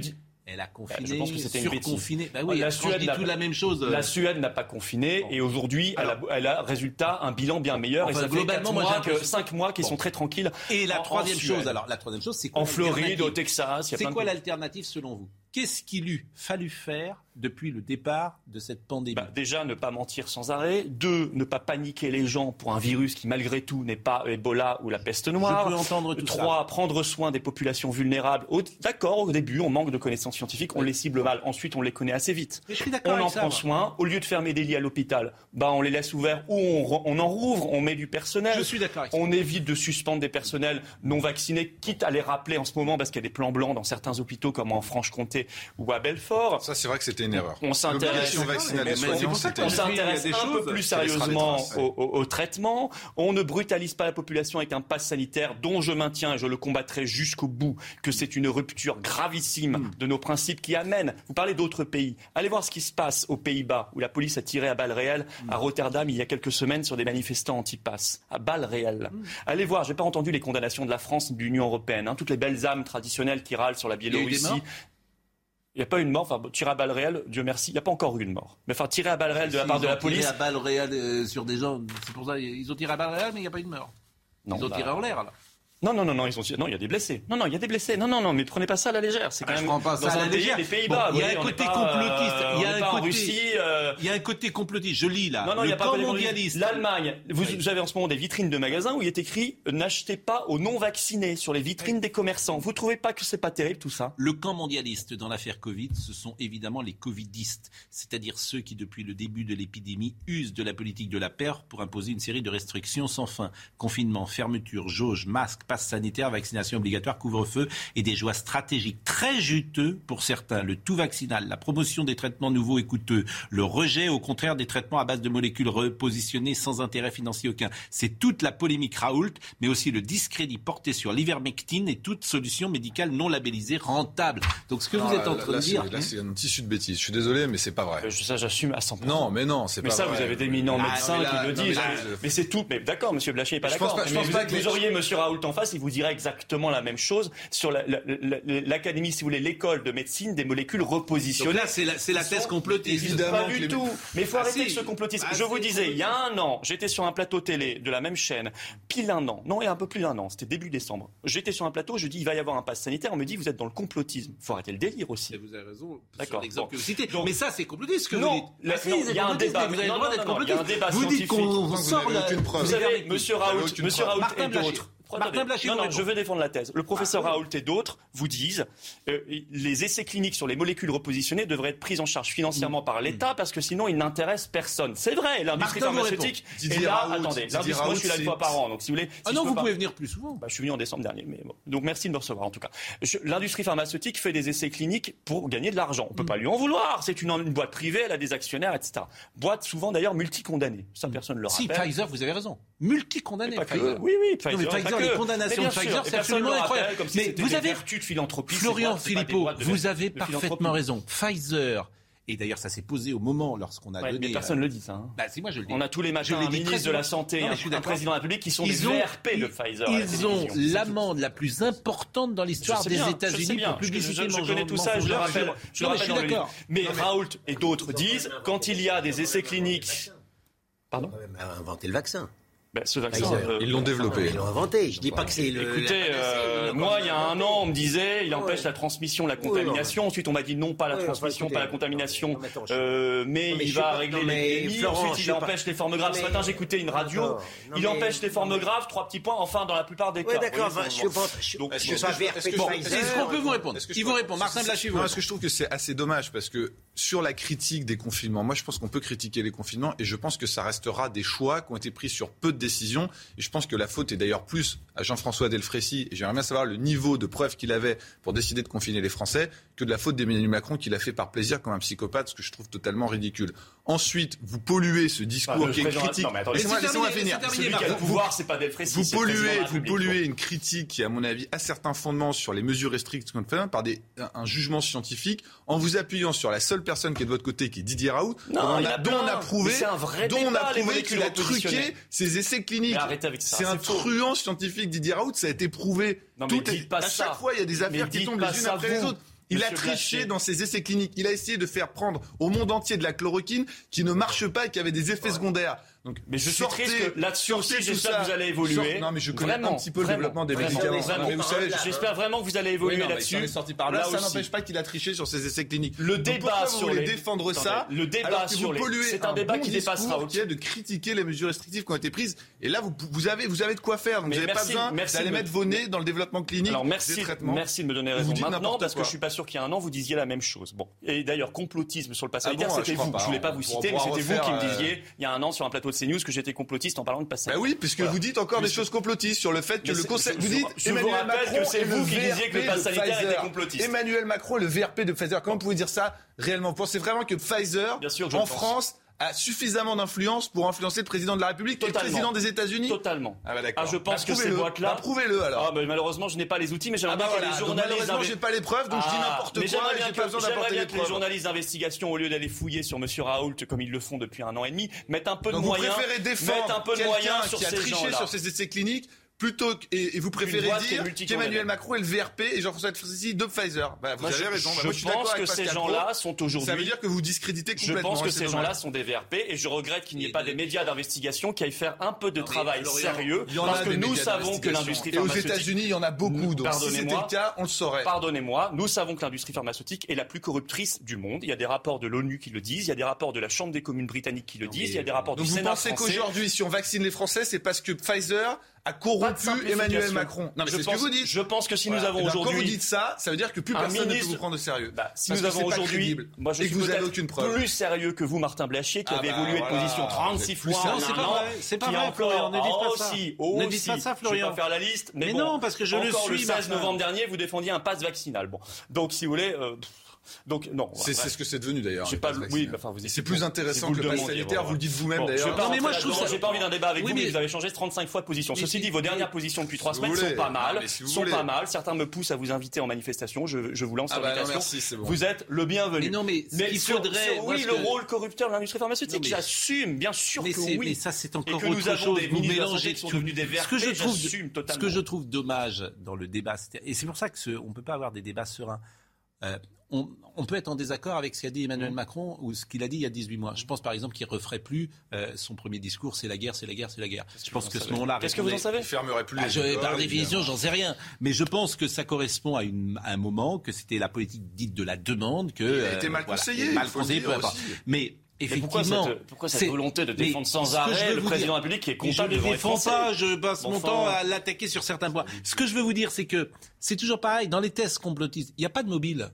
Elle a confiné, je pense que c'était une bêtise. surconfiné. Bah oui, la quand je Suède n'a tout la même chose. euh, La Suède n'a pas confiné et aujourd'hui, elle a, elle a résultat un bilan bien meilleur. Enfin, et ça fait globalement, quatre moi, mois que, 5 mois qui Bon. sont très tranquilles. Et la en- troisième chose, alors la troisième chose, c'est quoi En Floride, au Texas, il y a C'est quoi l'alternative selon vous? Qu'est-ce qu'il eût fallu faire depuis le départ de cette pandémie Bah, déjà, ne pas mentir sans arrêt. Deux, ne pas paniquer les gens pour un virus qui, malgré tout, n'est pas Ebola ou la peste noire. Je peux entendre tout Trois, prendre soin des populations vulnérables. D'accord, au début, on manque de connaissances scientifiques, on les cible mal. Ensuite, on les connaît assez vite. Je suis d'accord On en ça, prend moi. soin. Au lieu de fermer des lits à l'hôpital, bah, on les laisse ouverts ou on, on en rouvre, on met du personnel. Je suis d'accord avec ça. On évite de suspendre des personnels non vaccinés, quitte à les rappeler en ce moment parce qu'il y a des plans blancs dans certains hôpitaux comme en Franche-Comté ou à Belfort. Ça, c'est vrai que c'était une erreur. On s'intéresse, un peu plus sérieusement au, au- au traitement. On ne brutalise pas la population avec un pass sanitaire dont je maintiens et je le combattrai jusqu'au bout que c'est une rupture gravissime Hmm. de nos principes qui amène. Vous parlez d'autres pays. Allez voir ce qui se passe aux Pays-Bas où la police a tiré à balles réelles Hmm. à Rotterdam il y a quelques semaines sur des manifestants anti-pass à balles réelles. Hmm. Allez voir. J'ai pas entendu les condamnations de la France, de l'Union européenne. hein. toutes les belles âmes traditionnelles qui râlent sur la Biélorussie. Il n'y a pas eu de mort, enfin, tirer à balles réelles, Dieu merci, il n'y a pas encore eu de mort. Mais enfin, tirer à balles réelles de la part de ont la tiré police. à balles réelles euh, sur des gens. C'est pour ça ils ont tiré à balles réelles, mais il n'y a pas eu de mort. Non, Ils ont bah, tiré en l'air, là. Non, non, non, non, ils ont non, il y a des blessés. Non, non, il y a des blessés. Non, non, non, mais prenez pas ça à la légère. C'est ah, quand même je prends pas ça un à la légère. Des Pays-Bas. Il y a un côté complotiste. Euh, il y a un côté, euh. il y a un côté complotiste. Je lis là. Non, non, il y a pas mondialiste. L'Allemagne. Vous, avez en ce moment des vitrines de magasins où il est écrit euh, n'achetez pas aux non vaccinés sur les vitrines des commerçants. Vous trouvez pas que c'est pas terrible tout ça? Le camp mondialiste dans l'affaire Covid, ce sont évidemment les covidistes, c'est-à-dire ceux qui depuis le début de l'épidémie usent de la politique de la peur pour imposer une série de restrictions sans fin confinement, fermeture, jauge, masque passe sanitaire, vaccination obligatoire, couvre-feu et des joies stratégiques très juteux pour certains. Le tout vaccinal, la promotion des traitements nouveaux et coûteux, le rejet au contraire des traitements à base de molécules repositionnées sans intérêt financier aucun. C'est toute la polémique Raoult, mais aussi le discrédit porté sur l'ivermectine et toute solution médicale non labellisée rentable. Donc ce que vous êtes en train de dire... Là, hein c'est un tissu de bêtises. Je suis désolé, mais c'est pas vrai. Euh, ça, j'assume à 100%. Non, mais non, c'est pas ça, vrai. Ah, mais ça, vous avez des minants ah, médecins qui le disent. mais, c'est tout. Mais d'accord, monsieur Blaché n'est pas d'accord. Mais, pense pas, que vous auriez, monsieur Raoult, en il vous dira exactement la même chose sur l'académie, si vous voulez, l'école de médecine des molécules repositionnées. Là, c'est la, la, thèse complotiste. Évidemment, pas du tout. Mais il faut ah, arrêter ce complotisme. Ah, je vous disais, il y a un an, j'étais sur un plateau télé de la même chaîne, pile un an, non, il y a un peu plus d'un an, c'était début décembre. J'étais sur un plateau, je dis, il va y avoir un pass sanitaire. On me dit, vous êtes dans le complotisme. Il faut arrêter le délire aussi. Vous avez raison. D'accord. Bon. Mais ça, c'est complotiste non, il y a un débat. Vous avez le droit d'être complotiste. Vous dites qu'on sort la. Vous avez, monsieur Raoult, monsieur Raoult et d'autres. Non, non, je veux défendre la thèse. Le ah. professeur Raoult et d'autres vous disent euh, les essais cliniques sur les molécules repositionnées devraient être pris en charge financièrement mm. par mm. l'État parce que sinon ils n'intéressent personne. C'est vrai, l'industrie pharmaceutique. Et là, attendez, l'industrie, moi je suis là une fois par an. Donc si vous voulez. Ah non, vous pouvez venir plus souvent. Bah, je suis venu en décembre dernier. Donc merci de me recevoir en tout cas. L'industrie pharmaceutique fait des essais cliniques pour gagner de l'argent. On ne peut mm. pas lui en vouloir. C'est une, boîte privée, elle a des actionnaires, etc. Boîte souvent d'ailleurs multicondamnée. Ça personne ne le rappelle. Si Pfizer, vous avez raison. Multicondamnée. Oui, oui, Pfizer les condamnations de chaque heure, c'est absolument incroyable. mais vous avez vertus de philanthropie. Florian Philippot, vous avez parfaitement raison. Pfizer. Et d'ailleurs, ça s'est posé au moment lorsqu'on a ouais, donné. Mais personne ne le dit, ça. On a tous les matins un ministre de la Santé un, président de la République qui sont des ont, de Pfizer. Ils ont l'amende la plus importante dans l'histoire des États-Unis pour publicité. Je, je, connais tout ça, je le rappelle. Je, le rappelle d'accord. Mais Raoult et d'autres disent quand il y a des essais cliniques. Pardon On a inventé le vaccin. Bah, euh, Ils l'ont développé. Ils l'ont inventé. Je dis pas que c'est le. Écoutez, euh, moi, il y a un an, on me disait, il empêche la transmission, la contamination. Ensuite, on m'a dit non, pas la transmission, pas la contamination, euh, mais, il va régler les. Ensuite, il empêche les formes graves. Ce matin, j'écoutais une radio. il empêche les formes graves. Trois petits points. Enfin, dans la plupart des cas. D'accord. Je pense. Donc, Est-ce qu'on peut vous répondre Ils vous répondent. Martin Blachier. Parce que je trouve que c'est assez dommage parce que sur la critique des confinements, moi je pense qu'on peut critiquer les confinements et je pense que ça restera des choix qui ont été pris sur peu de décisions. Et je pense que la faute est d'ailleurs plus à Jean-François Delfrécy, et j'aimerais bien savoir le niveau de preuve qu'il avait pour décider de confiner les Français, que de la faute d'Emmanuel Macron qui l'a fait par plaisir comme un psychopathe, ce que je trouve totalement ridicule. Ensuite, vous polluez ce discours qui est critique. Laissez-moi finir. Vous polluez, vous polluez une critique qui, à mon avis, a certains fondements sur les mesures restrictives qu'on fait hein, par des, un, jugement scientifique en vous appuyant sur la seule personne qui est de votre côté, qui est Didier Raoult, dont, on a prouvé, dont on a prouvé qu'il a truqué ses essais cliniques. C'est un truand scientifique, Didier Raoult, ça a été prouvé. Non, mais pas à chaque fois, il y a des affaires qui tombent les unes après les autres. Il a triché dans ses essais cliniques. Il a essayé de faire prendre au monde entier de la chloroquine qui ne marche pas et qui avait des effets secondaires. Mais je sortez, suis triste que là-dessus aussi, j'espère que vous allez évoluer. Non, mais je connais vraiment, un petit peu le développement des médicaments. Vous savez, j'espère vraiment que vous allez évoluer là-dessus. ça n'empêche pas qu'il a triché sur ses essais cliniques. Le débat sur vous les défendre ça. Le débat sur les c'est un, un débat bon qui dépassera OK de critiquer les mesures restrictives qui ont été prises et là vous, avez vous avez de quoi faire. Vous n'avez pas besoin d'aller mettre vos nez dans le développement clinique Alors merci, merci de me donner raison maintenant parce que je suis pas sûr qu'il y a un an vous disiez la même chose. Bon, et d'ailleurs complotisme sur le passé, ah c'était vous. Je voulais pas vous citer, mais c'était vous qui me euh, disiez il y a un an sur un plateau CNews que j'étais complotiste en parlant de passage. Bah oui, puisque vous dites encore des choses complotistes sur le fait que le Conseil. Vous dites je, Emmanuel vous Macron que c'est vous qui disiez que le pass sanitaire était complotiste. Emmanuel Macron, le VRP de Pfizer. Comment pouvez-vous dire ça réellement? Vous pensez vraiment que Pfizer, Bien sûr que en. France, a suffisamment d'influence pour influencer le président de la République et le président des États-Unis Totalement. Ah bah d'accord. Ah, je pense Bah, que ces boîtes-là. Bah, prouvez-le alors. Ah, bah, malheureusement, je n'ai pas les outils, mais j'aimerais Ah bien bah que voilà, les donc journalistes. malheureusement, inve- j'ai pas les preuves, donc je dis Ah, n'importe quoi j'aimerais bien que- pas besoin J'aimerais bien les que les journalistes d'investigation, au lieu d'aller fouiller sur M. Raoult comme ils le font depuis un an et demi, mettent un peu Donc de vous moyens. préférez défendre mettent un peu de quelqu'un moyens sur qui a ces triché gens-là. sur ses essais cliniques plutôt que, et, vous préférez dire qu'Emmanuel Macron est le VRP et Jean-François de Pfizer. Bah, vous moi, avez je. Bah, je, pense que ces gens-là sont aujourd'hui. Ça veut dire que vous discréditez complètement. Je pense que ces gens-là sont des VRP et je regrette qu'il n'y ait pas des médias d'investigation qui aillent faire un peu de travail sérieux parce que nous savons que l'industrie pharmaceutique. Et aux États-Unis, il y en a beaucoup. Donc, si c'était le cas, on le saurait. Pardonnez-moi. Nous savons que l'industrie pharmaceutique est la plus corruptrice du monde. Il y a des rapports de l'ONU qui le disent. Il y a des rapports de la Chambre des communes britannique qui le disent. Il y a des rapports du Sénat français. Donc vous pensez qu'aujourd'hui, si on vaccine les Français, c'est parce que Pfizer a corrompu Emmanuel Macron. Non, mais c'est ce que vous dites. Je pense que si voilà. nous avons eh ben, aujourd'hui. Quand vous dites ça, ça veut dire que plus personne ministre, ne peut vous prendre au sérieux. Bah, si nous avons aujourd'hui. Moi, je et suis vous avez aucune preuve. plus sérieux que vous, Martin Blachier, qui ah avait bah évolué voilà. de position 36 fois. Non, c'est pas vrai. C'est pas vrai, Florian. Ne dites pas ça. Ne dites pas ça, Florian. Je vais pas faire la liste. Mais non, parce que je le suis. Le 16 novembre dernier, vous défendiez un pass vaccinal. Bon. Donc, si vous voulez. Euh, c'est ce que c'est devenu d'ailleurs. C'est plus intéressant que le pass sanitaire. Vous le dites vous-même d'ailleurs. Non mais moi je trouve ça. J'ai pas envie d'un débat avec vous, mais vous avez changé 35 fois de position. Ceci dit, vos dernières positions depuis trois semaines sont pas mal. Sont pas mal. Certains me poussent à vous inviter en manifestation. Je vous lance l'invitation. Vous êtes le bienvenu. Mais non mais il faudrait. Oui, le rôle corrupteur de l'industrie pharmaceutique. J'assume, bien sûr que oui. Mais ça c'est encore autre chose. Vous mélangez qui sont devenus des verts. Ce que je trouve dommage dans le débat, et c'est pour ça que ce, on peut pas avoir des débats sereins on, peut être en désaccord avec ce qu'a dit Emmanuel mmh. Macron ou ce qu'il a dit il y a 18 mois. Je mmh. pense par exemple qu'il ne referait plus euh, son premier discours c'est la guerre, c'est la guerre, c'est la guerre. Je pense que ce moment-là. Qu'est-ce que vous en savez ah, Je plus je, Par définition, j'en sais rien. Mais je pense que ça correspond à, un moment, que c'était la politique dite de la demande. Que, il a euh, été mal conseillé. Voilà, mal conseillé, peu. Mais Effectivement. Pourquoi cette, volonté de défendre sans arrêt le président de la République qui est comptable Je ne défends pas, je passe mon temps à l'attaquer sur certains points. Ce que je veux vous dire, c'est que c'est toujours pareil, dans les tests complotistes, il n'y a pas de mobile.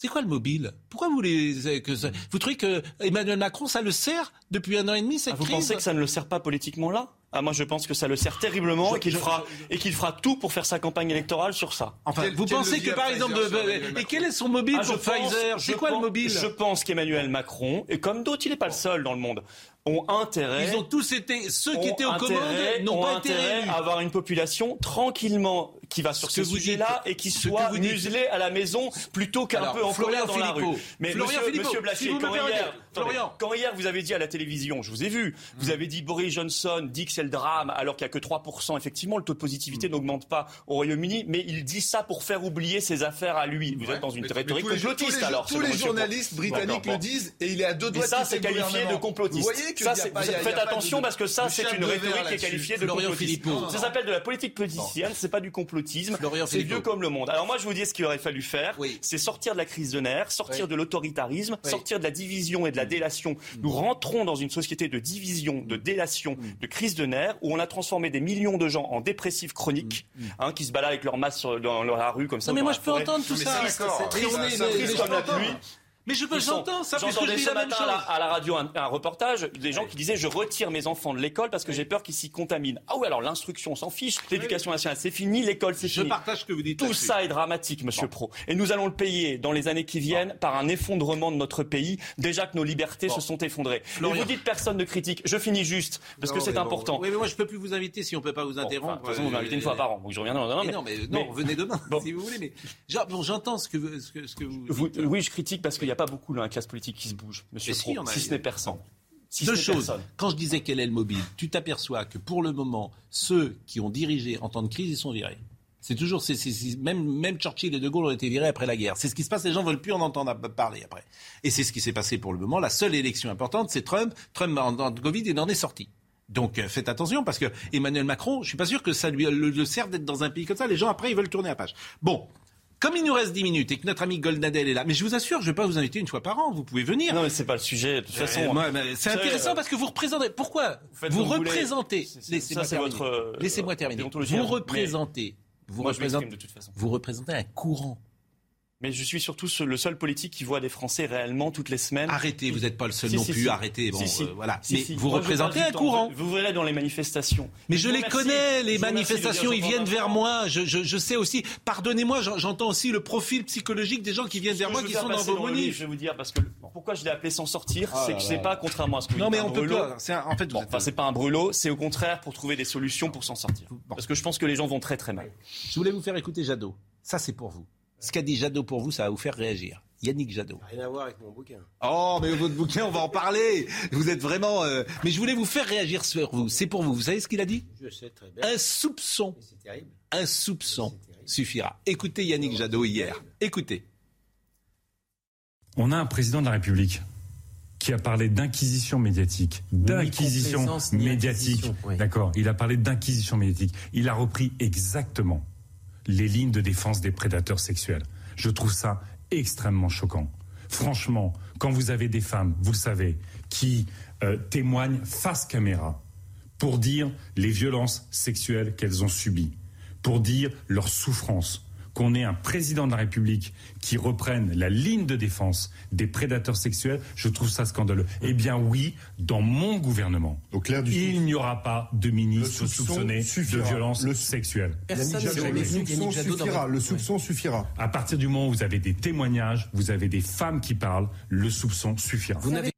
C'est quoi le mobile? Pourquoi vous euh, que ça... Vous trouvez que Emmanuel Macron, ça le sert depuis un an et demi cette ah, Vous pensez que ça ne le sert pas politiquement là? Ah, moi, je pense que ça le sert terriblement et qu'il fera et qu'il fera tout pour faire sa campagne électorale sur ça. Enfin, vous pensez que par exemple, euh, et quel est son mobile ah, pour Pfizer? C'est quoi le mobile? Je pense qu'Emmanuel Macron, et comme d'autres, il n'est pas le seul dans le monde, ont intérêt. Ils ont tous été ceux qui étaient aux commandes n'ont pas été à avoir une population tranquillement qui va sur ce, sujet-là et qui soit muselée à la maison plutôt qu'un peu en colère dans Philippot. la rue. Mais Florian monsieur, monsieur Blachier, si quand, hier, quand, hier, vous avez dit à la télévision, je vous ai vu, vous hmm. avez dit Boris Johnson dit que c'est le drame alors qu'il n'y a que 3%. Effectivement, le taux de positivité hmm. n'augmente pas au Royaume-Uni, mais il dit ça pour faire oublier ses affaires à lui. Vous êtes dans une mais, rhétorique complotiste alors. Tous les journalistes britanniques le disent et il est à deux doigts de ça, c'est qualifié de complotiste faites attention parce que ça, c'est une rhétorique qui est qualifiée de complotisme. Ça s'appelle de la politique politicienne. C'est pas du complotisme. C'est vieux comme le monde. Alors moi, je vous dis ce qu'il aurait fallu faire, c'est sortir de la crise de nerfs, sortir de l'autoritarisme, sortir de la division et de la mm. délation. Nous rentrons dans une société de division, de mm. délation, mm. de crise de nerfs, où on a transformé des millions de gens en dépressifs chroniques, hein, qui se baladent avec leur masse dans la rue comme ça. Mais moi, je peux entendre tout ça. C'est triste, triste comme la pluie. Mais je peux, j'entends ça, parce que je dis ce la matin même chose. À, la, à, la, radio un, un reportage des gens oui. qui disaient je retire mes enfants de l'école parce que oui. j'ai peur qu'ils s'y contaminent. Ah oui, alors l'instruction s'en fiche, l'éducation nationale c'est fini, l'école c'est fini. Je partage ce que vous dites. Tout ça est dramatique, monsieur. Pro. Et nous allons le payer dans les années qui viennent par un effondrement de notre pays. Déjà que nos libertés se sont effondrées. Mais vous dites personne ne critique. Je finis juste parce que c'est important. Oui, mais moi je peux plus vous inviter si on peut pas vous interrompre. de toute façon, vous euh, une fois par an, donc je reviens demain. Non, mais non, venez demain <laughs> si vous voulez. Mais j'entends ce que ce que vous. Oui, je critique parce qu'il y a pas beaucoup dans la classe politique qui se bouge, monsieur si, si, ce n'est personne. Si Deux choses. Quand je disais quel est le mobile, tu t'aperçois que pour le moment, ceux qui ont dirigé en temps de crise, ils sont virés. C'est toujours, c est, même, même Churchill et De Gaulle ont été virés après la guerre. C'est ce qui se passe, les gens veulent plus en entendre parler après. Et c'est ce qui s'est passé pour le moment. La seule élection importante, c'est Trump. Trump, en, en Covid, il en est sorti. Donc euh, faites attention parce que Emmanuel Macron, je suis pas sûr que ça lui le, le sert d'être dans un pays comme ça. Les gens après ils veulent tourner la page. Bon, comme il nous reste 10 minutes et que notre ami Goldnadel est là, mais je vous assure, je ne vais pas vous inviter une fois par an, vous pouvez venir. Non, mais c'est pas le sujet, de toute euh, façon. c'est intéressant euh, parce que vous représentez. Pourquoi Vous, représentez. Euh, laissez-moi terminer. Vous représentez. Vous, représentez, vous représentez un courant mais je suis surtout le seul politique qui voit des Français réellement toutes les semaines. Arrêtez, vous n'êtes pas le seul si, non plus, arrêtez. Euh, voilà. Mais vous représentez un courant. Vous, verrez dans les manifestations. Mais je, les connais, les manifestations, ils viennent vers moi. Je, sais aussi, pardonnez-moi, j'entends aussi le profil psychologique des gens qui viennent vers moi, qui sont dans bah, vos manifs. Je vais vous dire, parce que pourquoi je l'ai appelé sans sortir, ah c'est que je sais pas, contrairement à ce que vous Non, mais on peut pas. En fait, c'est pas un brûlot, c'est au contraire pour trouver des solutions pour s'en sortir. Parce que je pense que les gens vont très très mal. Je voulais vous faire écouter Jadot. Ça, c'est pour vous. Ce qu'a dit Jadot pour vous, ça va vous faire réagir. Yannick Jadot. Rien à voir avec mon bouquin. Oh, mais votre bouquin, on va en parler. Vous êtes vraiment. euh, Mais je voulais vous faire réagir sur vous. C'est pour vous. Vous savez ce qu'il a dit? Je sais très bien. Un soupçon. C'est terrible. Un soupçon suffira. Écoutez Yannick Jadot hier. Écoutez. On a un président de la République qui a parlé d'inquisition médiatique, d'inquisition médiatique. oui. D'accord. Il a parlé d'inquisition médiatique. Il a repris exactement les lignes de défense des prédateurs sexuels. Je trouve ça extrêmement choquant. Franchement, quand vous avez des femmes, vous le savez, qui euh, témoignent face caméra pour dire les violences sexuelles qu'elles ont subies, pour dire leur souffrance, qu'on ait un président de la République qui reprenne la ligne de défense des prédateurs sexuels, je trouve ça scandaleux. Eh bien oui, dans mon gouvernement, il n'y aura pas de ministre soupçonné de suffira. violences Le- soupçon suffira. Le soupçon suffira. À partir du moment où vous avez des témoignages, vous avez des femmes qui parlent, le soupçon suffira. Vous n'avez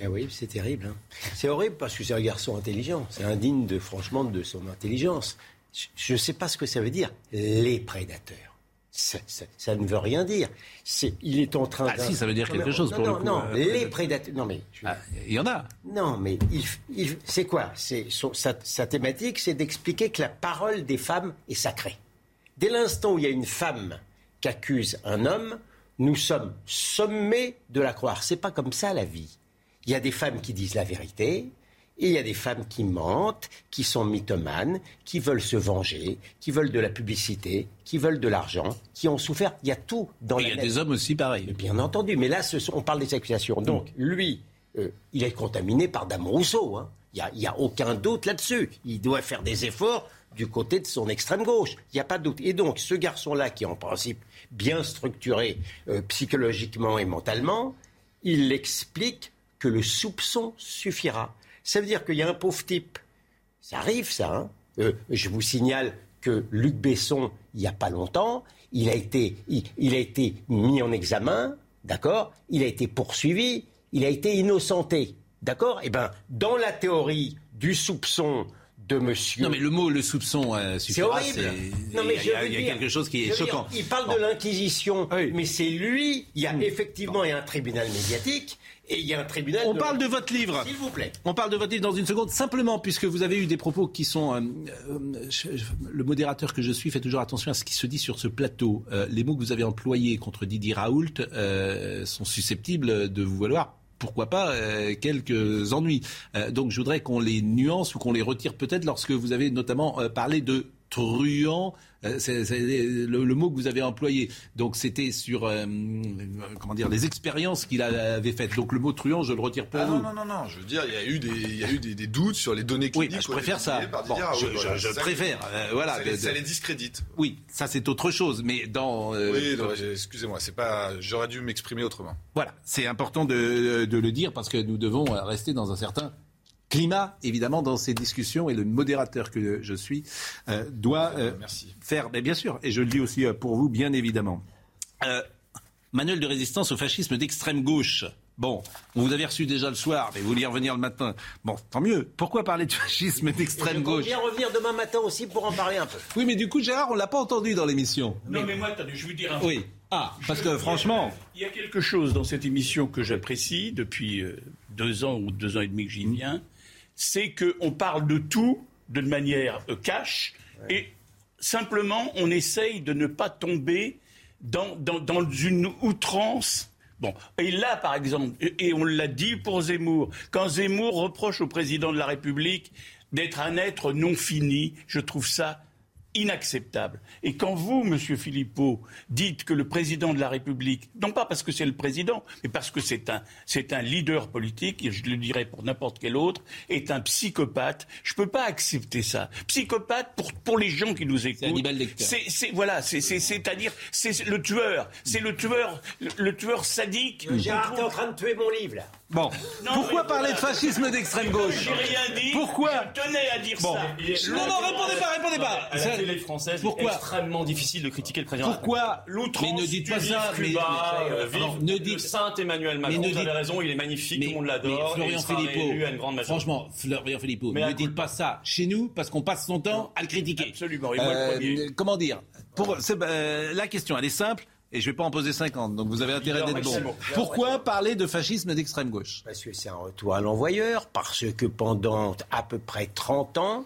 Eh oui, c'est terrible. hein. C'est horrible parce que c'est un garçon intelligent. C'est indigne, de, franchement, de son intelligence. Je ne sais pas ce que ça veut dire, les prédateurs. Ça, ça- ça ne veut rien dire. Il est en train Ah si, ça veut dire Non, quelque chose non, pour non, le coup. Non, Euh, les prédateurs. Non, mais. je- Il y en a. Non, mais il, il- c'est quoi? C'est, sa, sa thématique, c'est d'expliquer que la parole des femmes est sacrée. Dès l'instant où il y a une femme qui accuse un homme, nous sommes sommés de la croire. C'est pas comme ça la vie. Il y a des femmes qui disent la vérité. Et il y a des femmes qui mentent, qui sont mythomanes, qui veulent se venger, qui veulent de la publicité, qui veulent de l'argent, qui ont souffert. Il y a tout dans Il la y a des hommes aussi pareils. Bien entendu, mais là, ce sont- on parle des accusations. Donc, lui, euh, il est contaminé par Dame Rousseau. hein. Il n'y a, aucun doute là-dessus. Il doit faire des efforts du côté de son extrême gauche. Il n'y a pas de doute. Et donc, ce garçon-là, qui est en principe bien structuré euh, psychologiquement et mentalement, il explique que le soupçon suffira. Ça veut dire qu'il y a un pauvre type. Ça arrive, ça. hein. Euh, je vous signale que Luc Besson, il n'y a pas longtemps, il a été, il, il a été mis en examen, d'accord? Il a été poursuivi, il a été innocenté, d'accord? Eh bien, dans la théorie du soupçon de monsieur. Non, mais le mot, le soupçon euh, C'est suffira. horrible. c'est- Non, mais il y a- je il y a, veux il y a dire- quelque chose qui est dire, choquant. il parle de l'Inquisition, mais c'est lui. Il y a effectivement il y a un tribunal médiatique et il y a un tribunal. On parle de votre livre. S'il vous plaît. On parle de votre livre dans une seconde, simplement puisque vous avez eu des propos qui sont. euh, euh, le modérateur que je suis fait toujours attention à ce qui se dit sur ce plateau. Euh, les mots que vous avez employés contre Didier Raoult sont susceptibles de vous valoir. Pourquoi pas euh, quelques ennuis. Euh, donc je voudrais qu'on les nuance ou qu'on les retire peut-être lorsque vous avez notamment euh, parlé de truand. Euh, c'est le, le mot que vous avez employé. Donc c'était sur euh, comment dire les expériences qu'il avait faites. Donc le mot truand, je le retire pour Ah non, non, non, non, je veux dire, il y a eu des, il y a eu des, des doutes sur les données Oui, cliniques. bah, je préfère ça. je, je- voilà. je Ça- préfère. euh, voilà, ça, de- ça les discrédite. Oui, ça c'est autre chose. Mais dans euh, oui, excusez-moi, c'est pas, j'aurais dû m'exprimer autrement. voilà, c'est important de, de le dire parce que nous devons rester dans un certain climat, évidemment, dans ces discussions. Et le modérateur que je suis euh, doit euh, faire, mais bien sûr, et je le dis aussi euh, pour vous, bien évidemment. Euh, manuel de résistance au fascisme d'extrême gauche. Bon, on vous avez reçu déjà le soir, mais vous voulez y revenir le matin. Bon, tant mieux. Pourquoi parler de fascisme d'extrême Je gauche compte bien revenir demain matin aussi pour en parler un peu. Oui, mais du coup, Gérard, on l'a pas entendu dans l'émission. Non, mais moi, attendez, je vais vous dire un Oui. Ah, parce que franchement. Il y a quelque chose dans cette émission que j'apprécie depuis euh, deux ans ou deux ans et demi que j'y viens, c'est qu'on parle de tout de manière euh, cash et simplement on essaye de ne pas tomber dans, dans, dans une outrance. Bon, et là, par exemple, et on l'a dit pour Zemmour, quand Zemmour reproche au président de la République d'être un être non fini, je trouve ça inacceptable. Et quand vous, Monsieur Philippot, dites que le président de la République, non pas parce que c'est le président, mais parce que c'est un, c'est un leader politique, et je le dirais pour n'importe quel autre, est un psychopathe, je peux pas accepter ça. Psychopathe pour, pour les gens qui nous écoutent. C'est, c'est, voilà, c'est, c'est, c'est-à-dire, c'est le tueur, c'est le tueur, le, le tueur sadique. Gérard, t'es en train de tuer mon livre là. Bon, Non, pourquoi mais parler de fascisme d'extrême gauche J'ai rien dit. Pourquoi Je tenais à dire Bon. ça. Non, non, répondez pas, répondez pas. À la télé française, Pourquoi extrêmement difficile de critiquer le président. Pourquoi L'outrance Mais ne dites pas ça, mais- Cuba, mais- euh, vive non, ne le dites- Saint Emmanuel Macron. ne vous avez dites- raison, il est magnifique, tout le monde mais l'adore. Florian Philippot, réélu à une grande majorité. franchement, Florian Philippot, Mais ne dites coup- pas ça chez nous parce qu'on passe son temps à le critiquer. Absolument, et moi le Euh, premier. Comment dire? Pour euh, la question, elle est simple. Et je ne vais pas en poser 50, donc vous avez intérêt d'être bon. Pourquoi parler de fascisme d'extrême gauche? Parce que c'est un retour à l'envoyeur, parce que pendant à peu près 30 ans,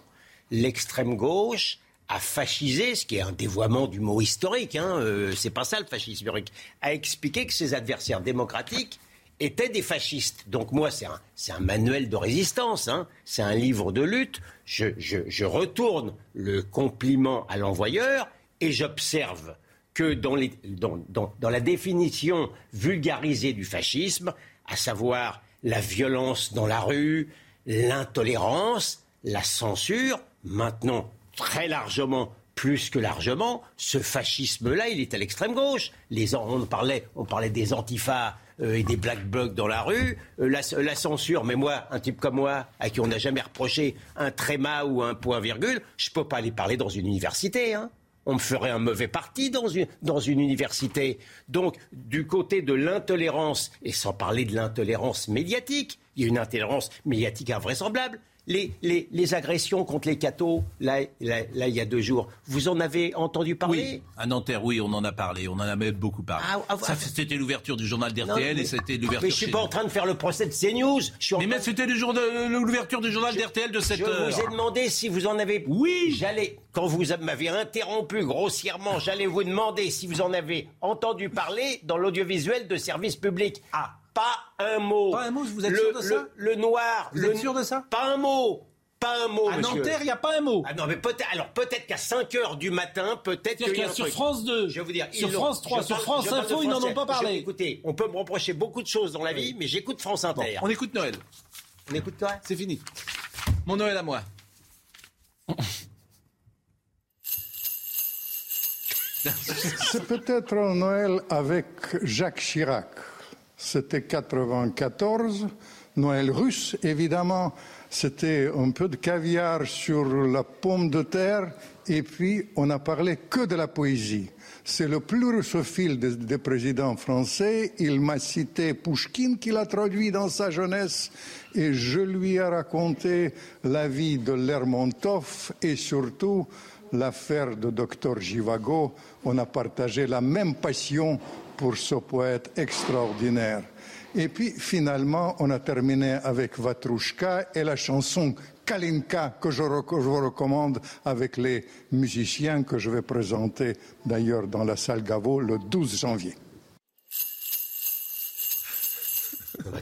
l'extrême gauche a fascisé, ce qui est un dévoiement du mot historique, hein, euh, c'est pas ça le fascisme historique, a expliqué que ses adversaires démocratiques étaient des fascistes. Donc moi, c'est un, un manuel de résistance, hein, c'est un livre de lutte. Je, je, je retourne le compliment à l'envoyeur et j'observe que dans, la définition vulgarisée du fascisme, à savoir la violence dans la rue, l'intolérance, la censure, maintenant très largement, plus que largement, ce fascisme-là, il est à l'extrême gauche. On, parlait, des antifas euh, et des black blocs dans la rue, euh, la, la censure, mais moi, un type comme moi, à qui on n'a jamais reproché un tréma ou un point-virgule, je ne peux pas aller parler dans une université. Hein on me ferait un mauvais parti dans une, université. Donc, du côté de l'intolérance, et sans parler de l'intolérance médiatique, il y a une intolérance médiatique invraisemblable. Les, les, les agressions contre les cathos, là, là, là, il y a deux jours, vous en avez entendu parler Oui, à Nanterre, oui, on en a parlé, on en a même beaucoup parlé. Ah, ah, Ça, C'était l'ouverture du journal d'RTL mais- et c'était Mais l'ouverture. je suis chez pas nous. en train de faire le procès de CNews. Je suis en Mais, mais c'était le jour de- l'ouverture du journal d'RTL de cette Je heure. vous ai demandé si vous en avez. Oui. J'allais, quand vous m'avez interrompu grossièrement, j'allais vous demander si vous en avez entendu parler dans l'audiovisuel de service public. Ah. Pas un mot. Pas un mot, vous êtes le, sûr de le- ça Le noir. Vous le- êtes sûr de ça Pas un mot. Pas un mot, À monsieur. Nanterre, il n'y a pas un mot. Ah non, mais peut-être. Alors peut-être qu'à 5 heures du matin, peut-être. Qu'il y a sur truc. France 2, Je vais vous dire. sur France 3, je sur France Info, ils n'en ont pas parlé. Je- écoutez, on peut me reprocher beaucoup de choses dans la vie, mais j'écoute France Inter. On écoute Noël. On écoute toi? C'est fini. Mon Noël à moi. C'est peut-être un Noël avec Jacques Chirac. C'était 94, Noël russe, évidemment. C'était un peu de caviar sur la pomme de terre, et puis on n'a parlé que de la poésie. C'est le plus russophile des, des présidents français. Il m'a cité Pouchkine, qu'il a traduit dans sa jeunesse, et je lui ai raconté la vie de Lermontov et surtout l'affaire de Dr Givago, on a partagé la même passion pour ce poète extraordinaire. Et puis finalement, on a terminé avec Vatrouchka et la chanson Kalinka que je, vous recommande avec les musiciens que je vais présenter d'ailleurs dans la salle Gaveau le 12 janvier. Pas,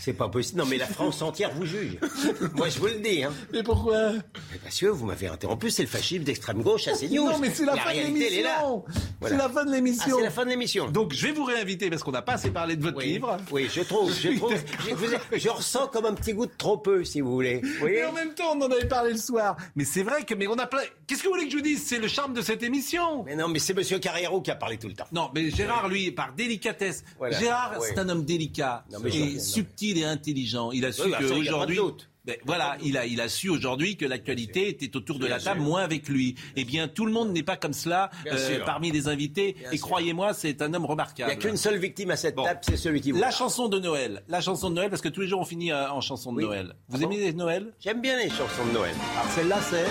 c'est pas possible. Non mais la France entière vous juge. <laughs> Moi je vous le dis. Hein. Mais pourquoi? Mais Parce que vous m'avez interrompu, c'est le fascisme d'extrême gauche à CNews. Non, mais c'est la, fin de l'émission. Voilà. C'est la fin de l'émission. Ah, c'est la fin de l'émission. Donc je vais vous réinviter parce qu'on n'a pas assez parlé de votre Oui, livre. oui, je trouve, je <laughs> trouve, je, vous- je ressens comme un petit goût de trop peu, si vous voulez. Vous Mais en même temps, on en avait parlé le soir. Mais c'est vrai que, mais on a plein. Qu'est-ce que vous voulez que je vous dise? C'est le charme de cette émission. Mais non, mais c'est Monsieur Carriero qui a parlé tout le temps. Non, mais Gérard, lui, par délicatesse. Voilà. Gérard, c'est un homme délicat Non, mais et je- non, subtil et intelligent. Il a su Oui, bah, qu'aujourd'hui. Ben, voilà, il a, il a su aujourd'hui que l'actualité était autour de Bien la table, sûr. moins avec lui. Eh bien, tout le monde n'est pas comme cela euh, parmi les invités. Bien et croyez-moi, c'est un homme Il remarquable. n'y a qu'une seule victime à cette Bon. table, c'est celui qui vous. La chanson de Noël. La chanson de Noël, parce que tous les jours on finit euh, en chanson de Oui. Noël. Vous Ah bon aimez les Noël J'aime bien les chansons de Noël. Alors celle-là, c'est.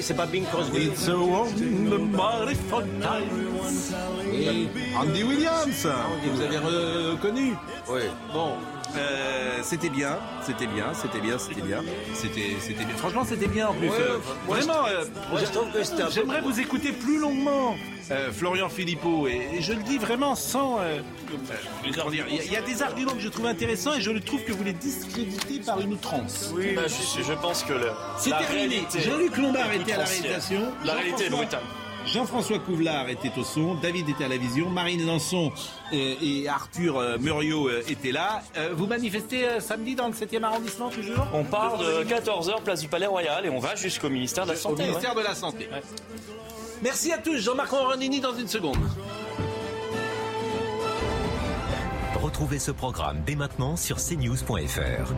C'est, pas Bing Crosby. It's a wonderful time. Et Andy Williams, vous avez reconnu. Oui. Bon, euh, c'était bien, c'était bien, c'était bien, c'était bien, c'était, c'était bien. Franchement, c'était bien en plus. Ouais, Euh, moi, vraiment, je- euh, moi, je trouve que c'était un peu- j'aimerais vous écouter plus longuement, euh, Florian Philippot, et, et je le dis vraiment sans. euh, euh, comment dire, Il y, a- il y a des arguments que je trouve intéressants et je le trouve que vous les discréditez par une outrance. Oui, bah, je, je pense que le, C'est terminé. réalité Jean-Luc Lombard était à la réalisation. La réalité est Jean-François- brutale. Jean-François Couvlar était au son, David était à la vision, Marine Lançon euh, et Arthur euh, Muriot euh, étaient là. Euh, vous manifestez euh, samedi dans le 7e arrondissement toujours? On part de 14h, place du Palais Royal, et on va jusqu'au ministère de la Au Santé. ministère de la Santé. Merci à tous. Jean-Marc Morandini dans une seconde. Retrouvez ce programme dès maintenant sur cnews.fr.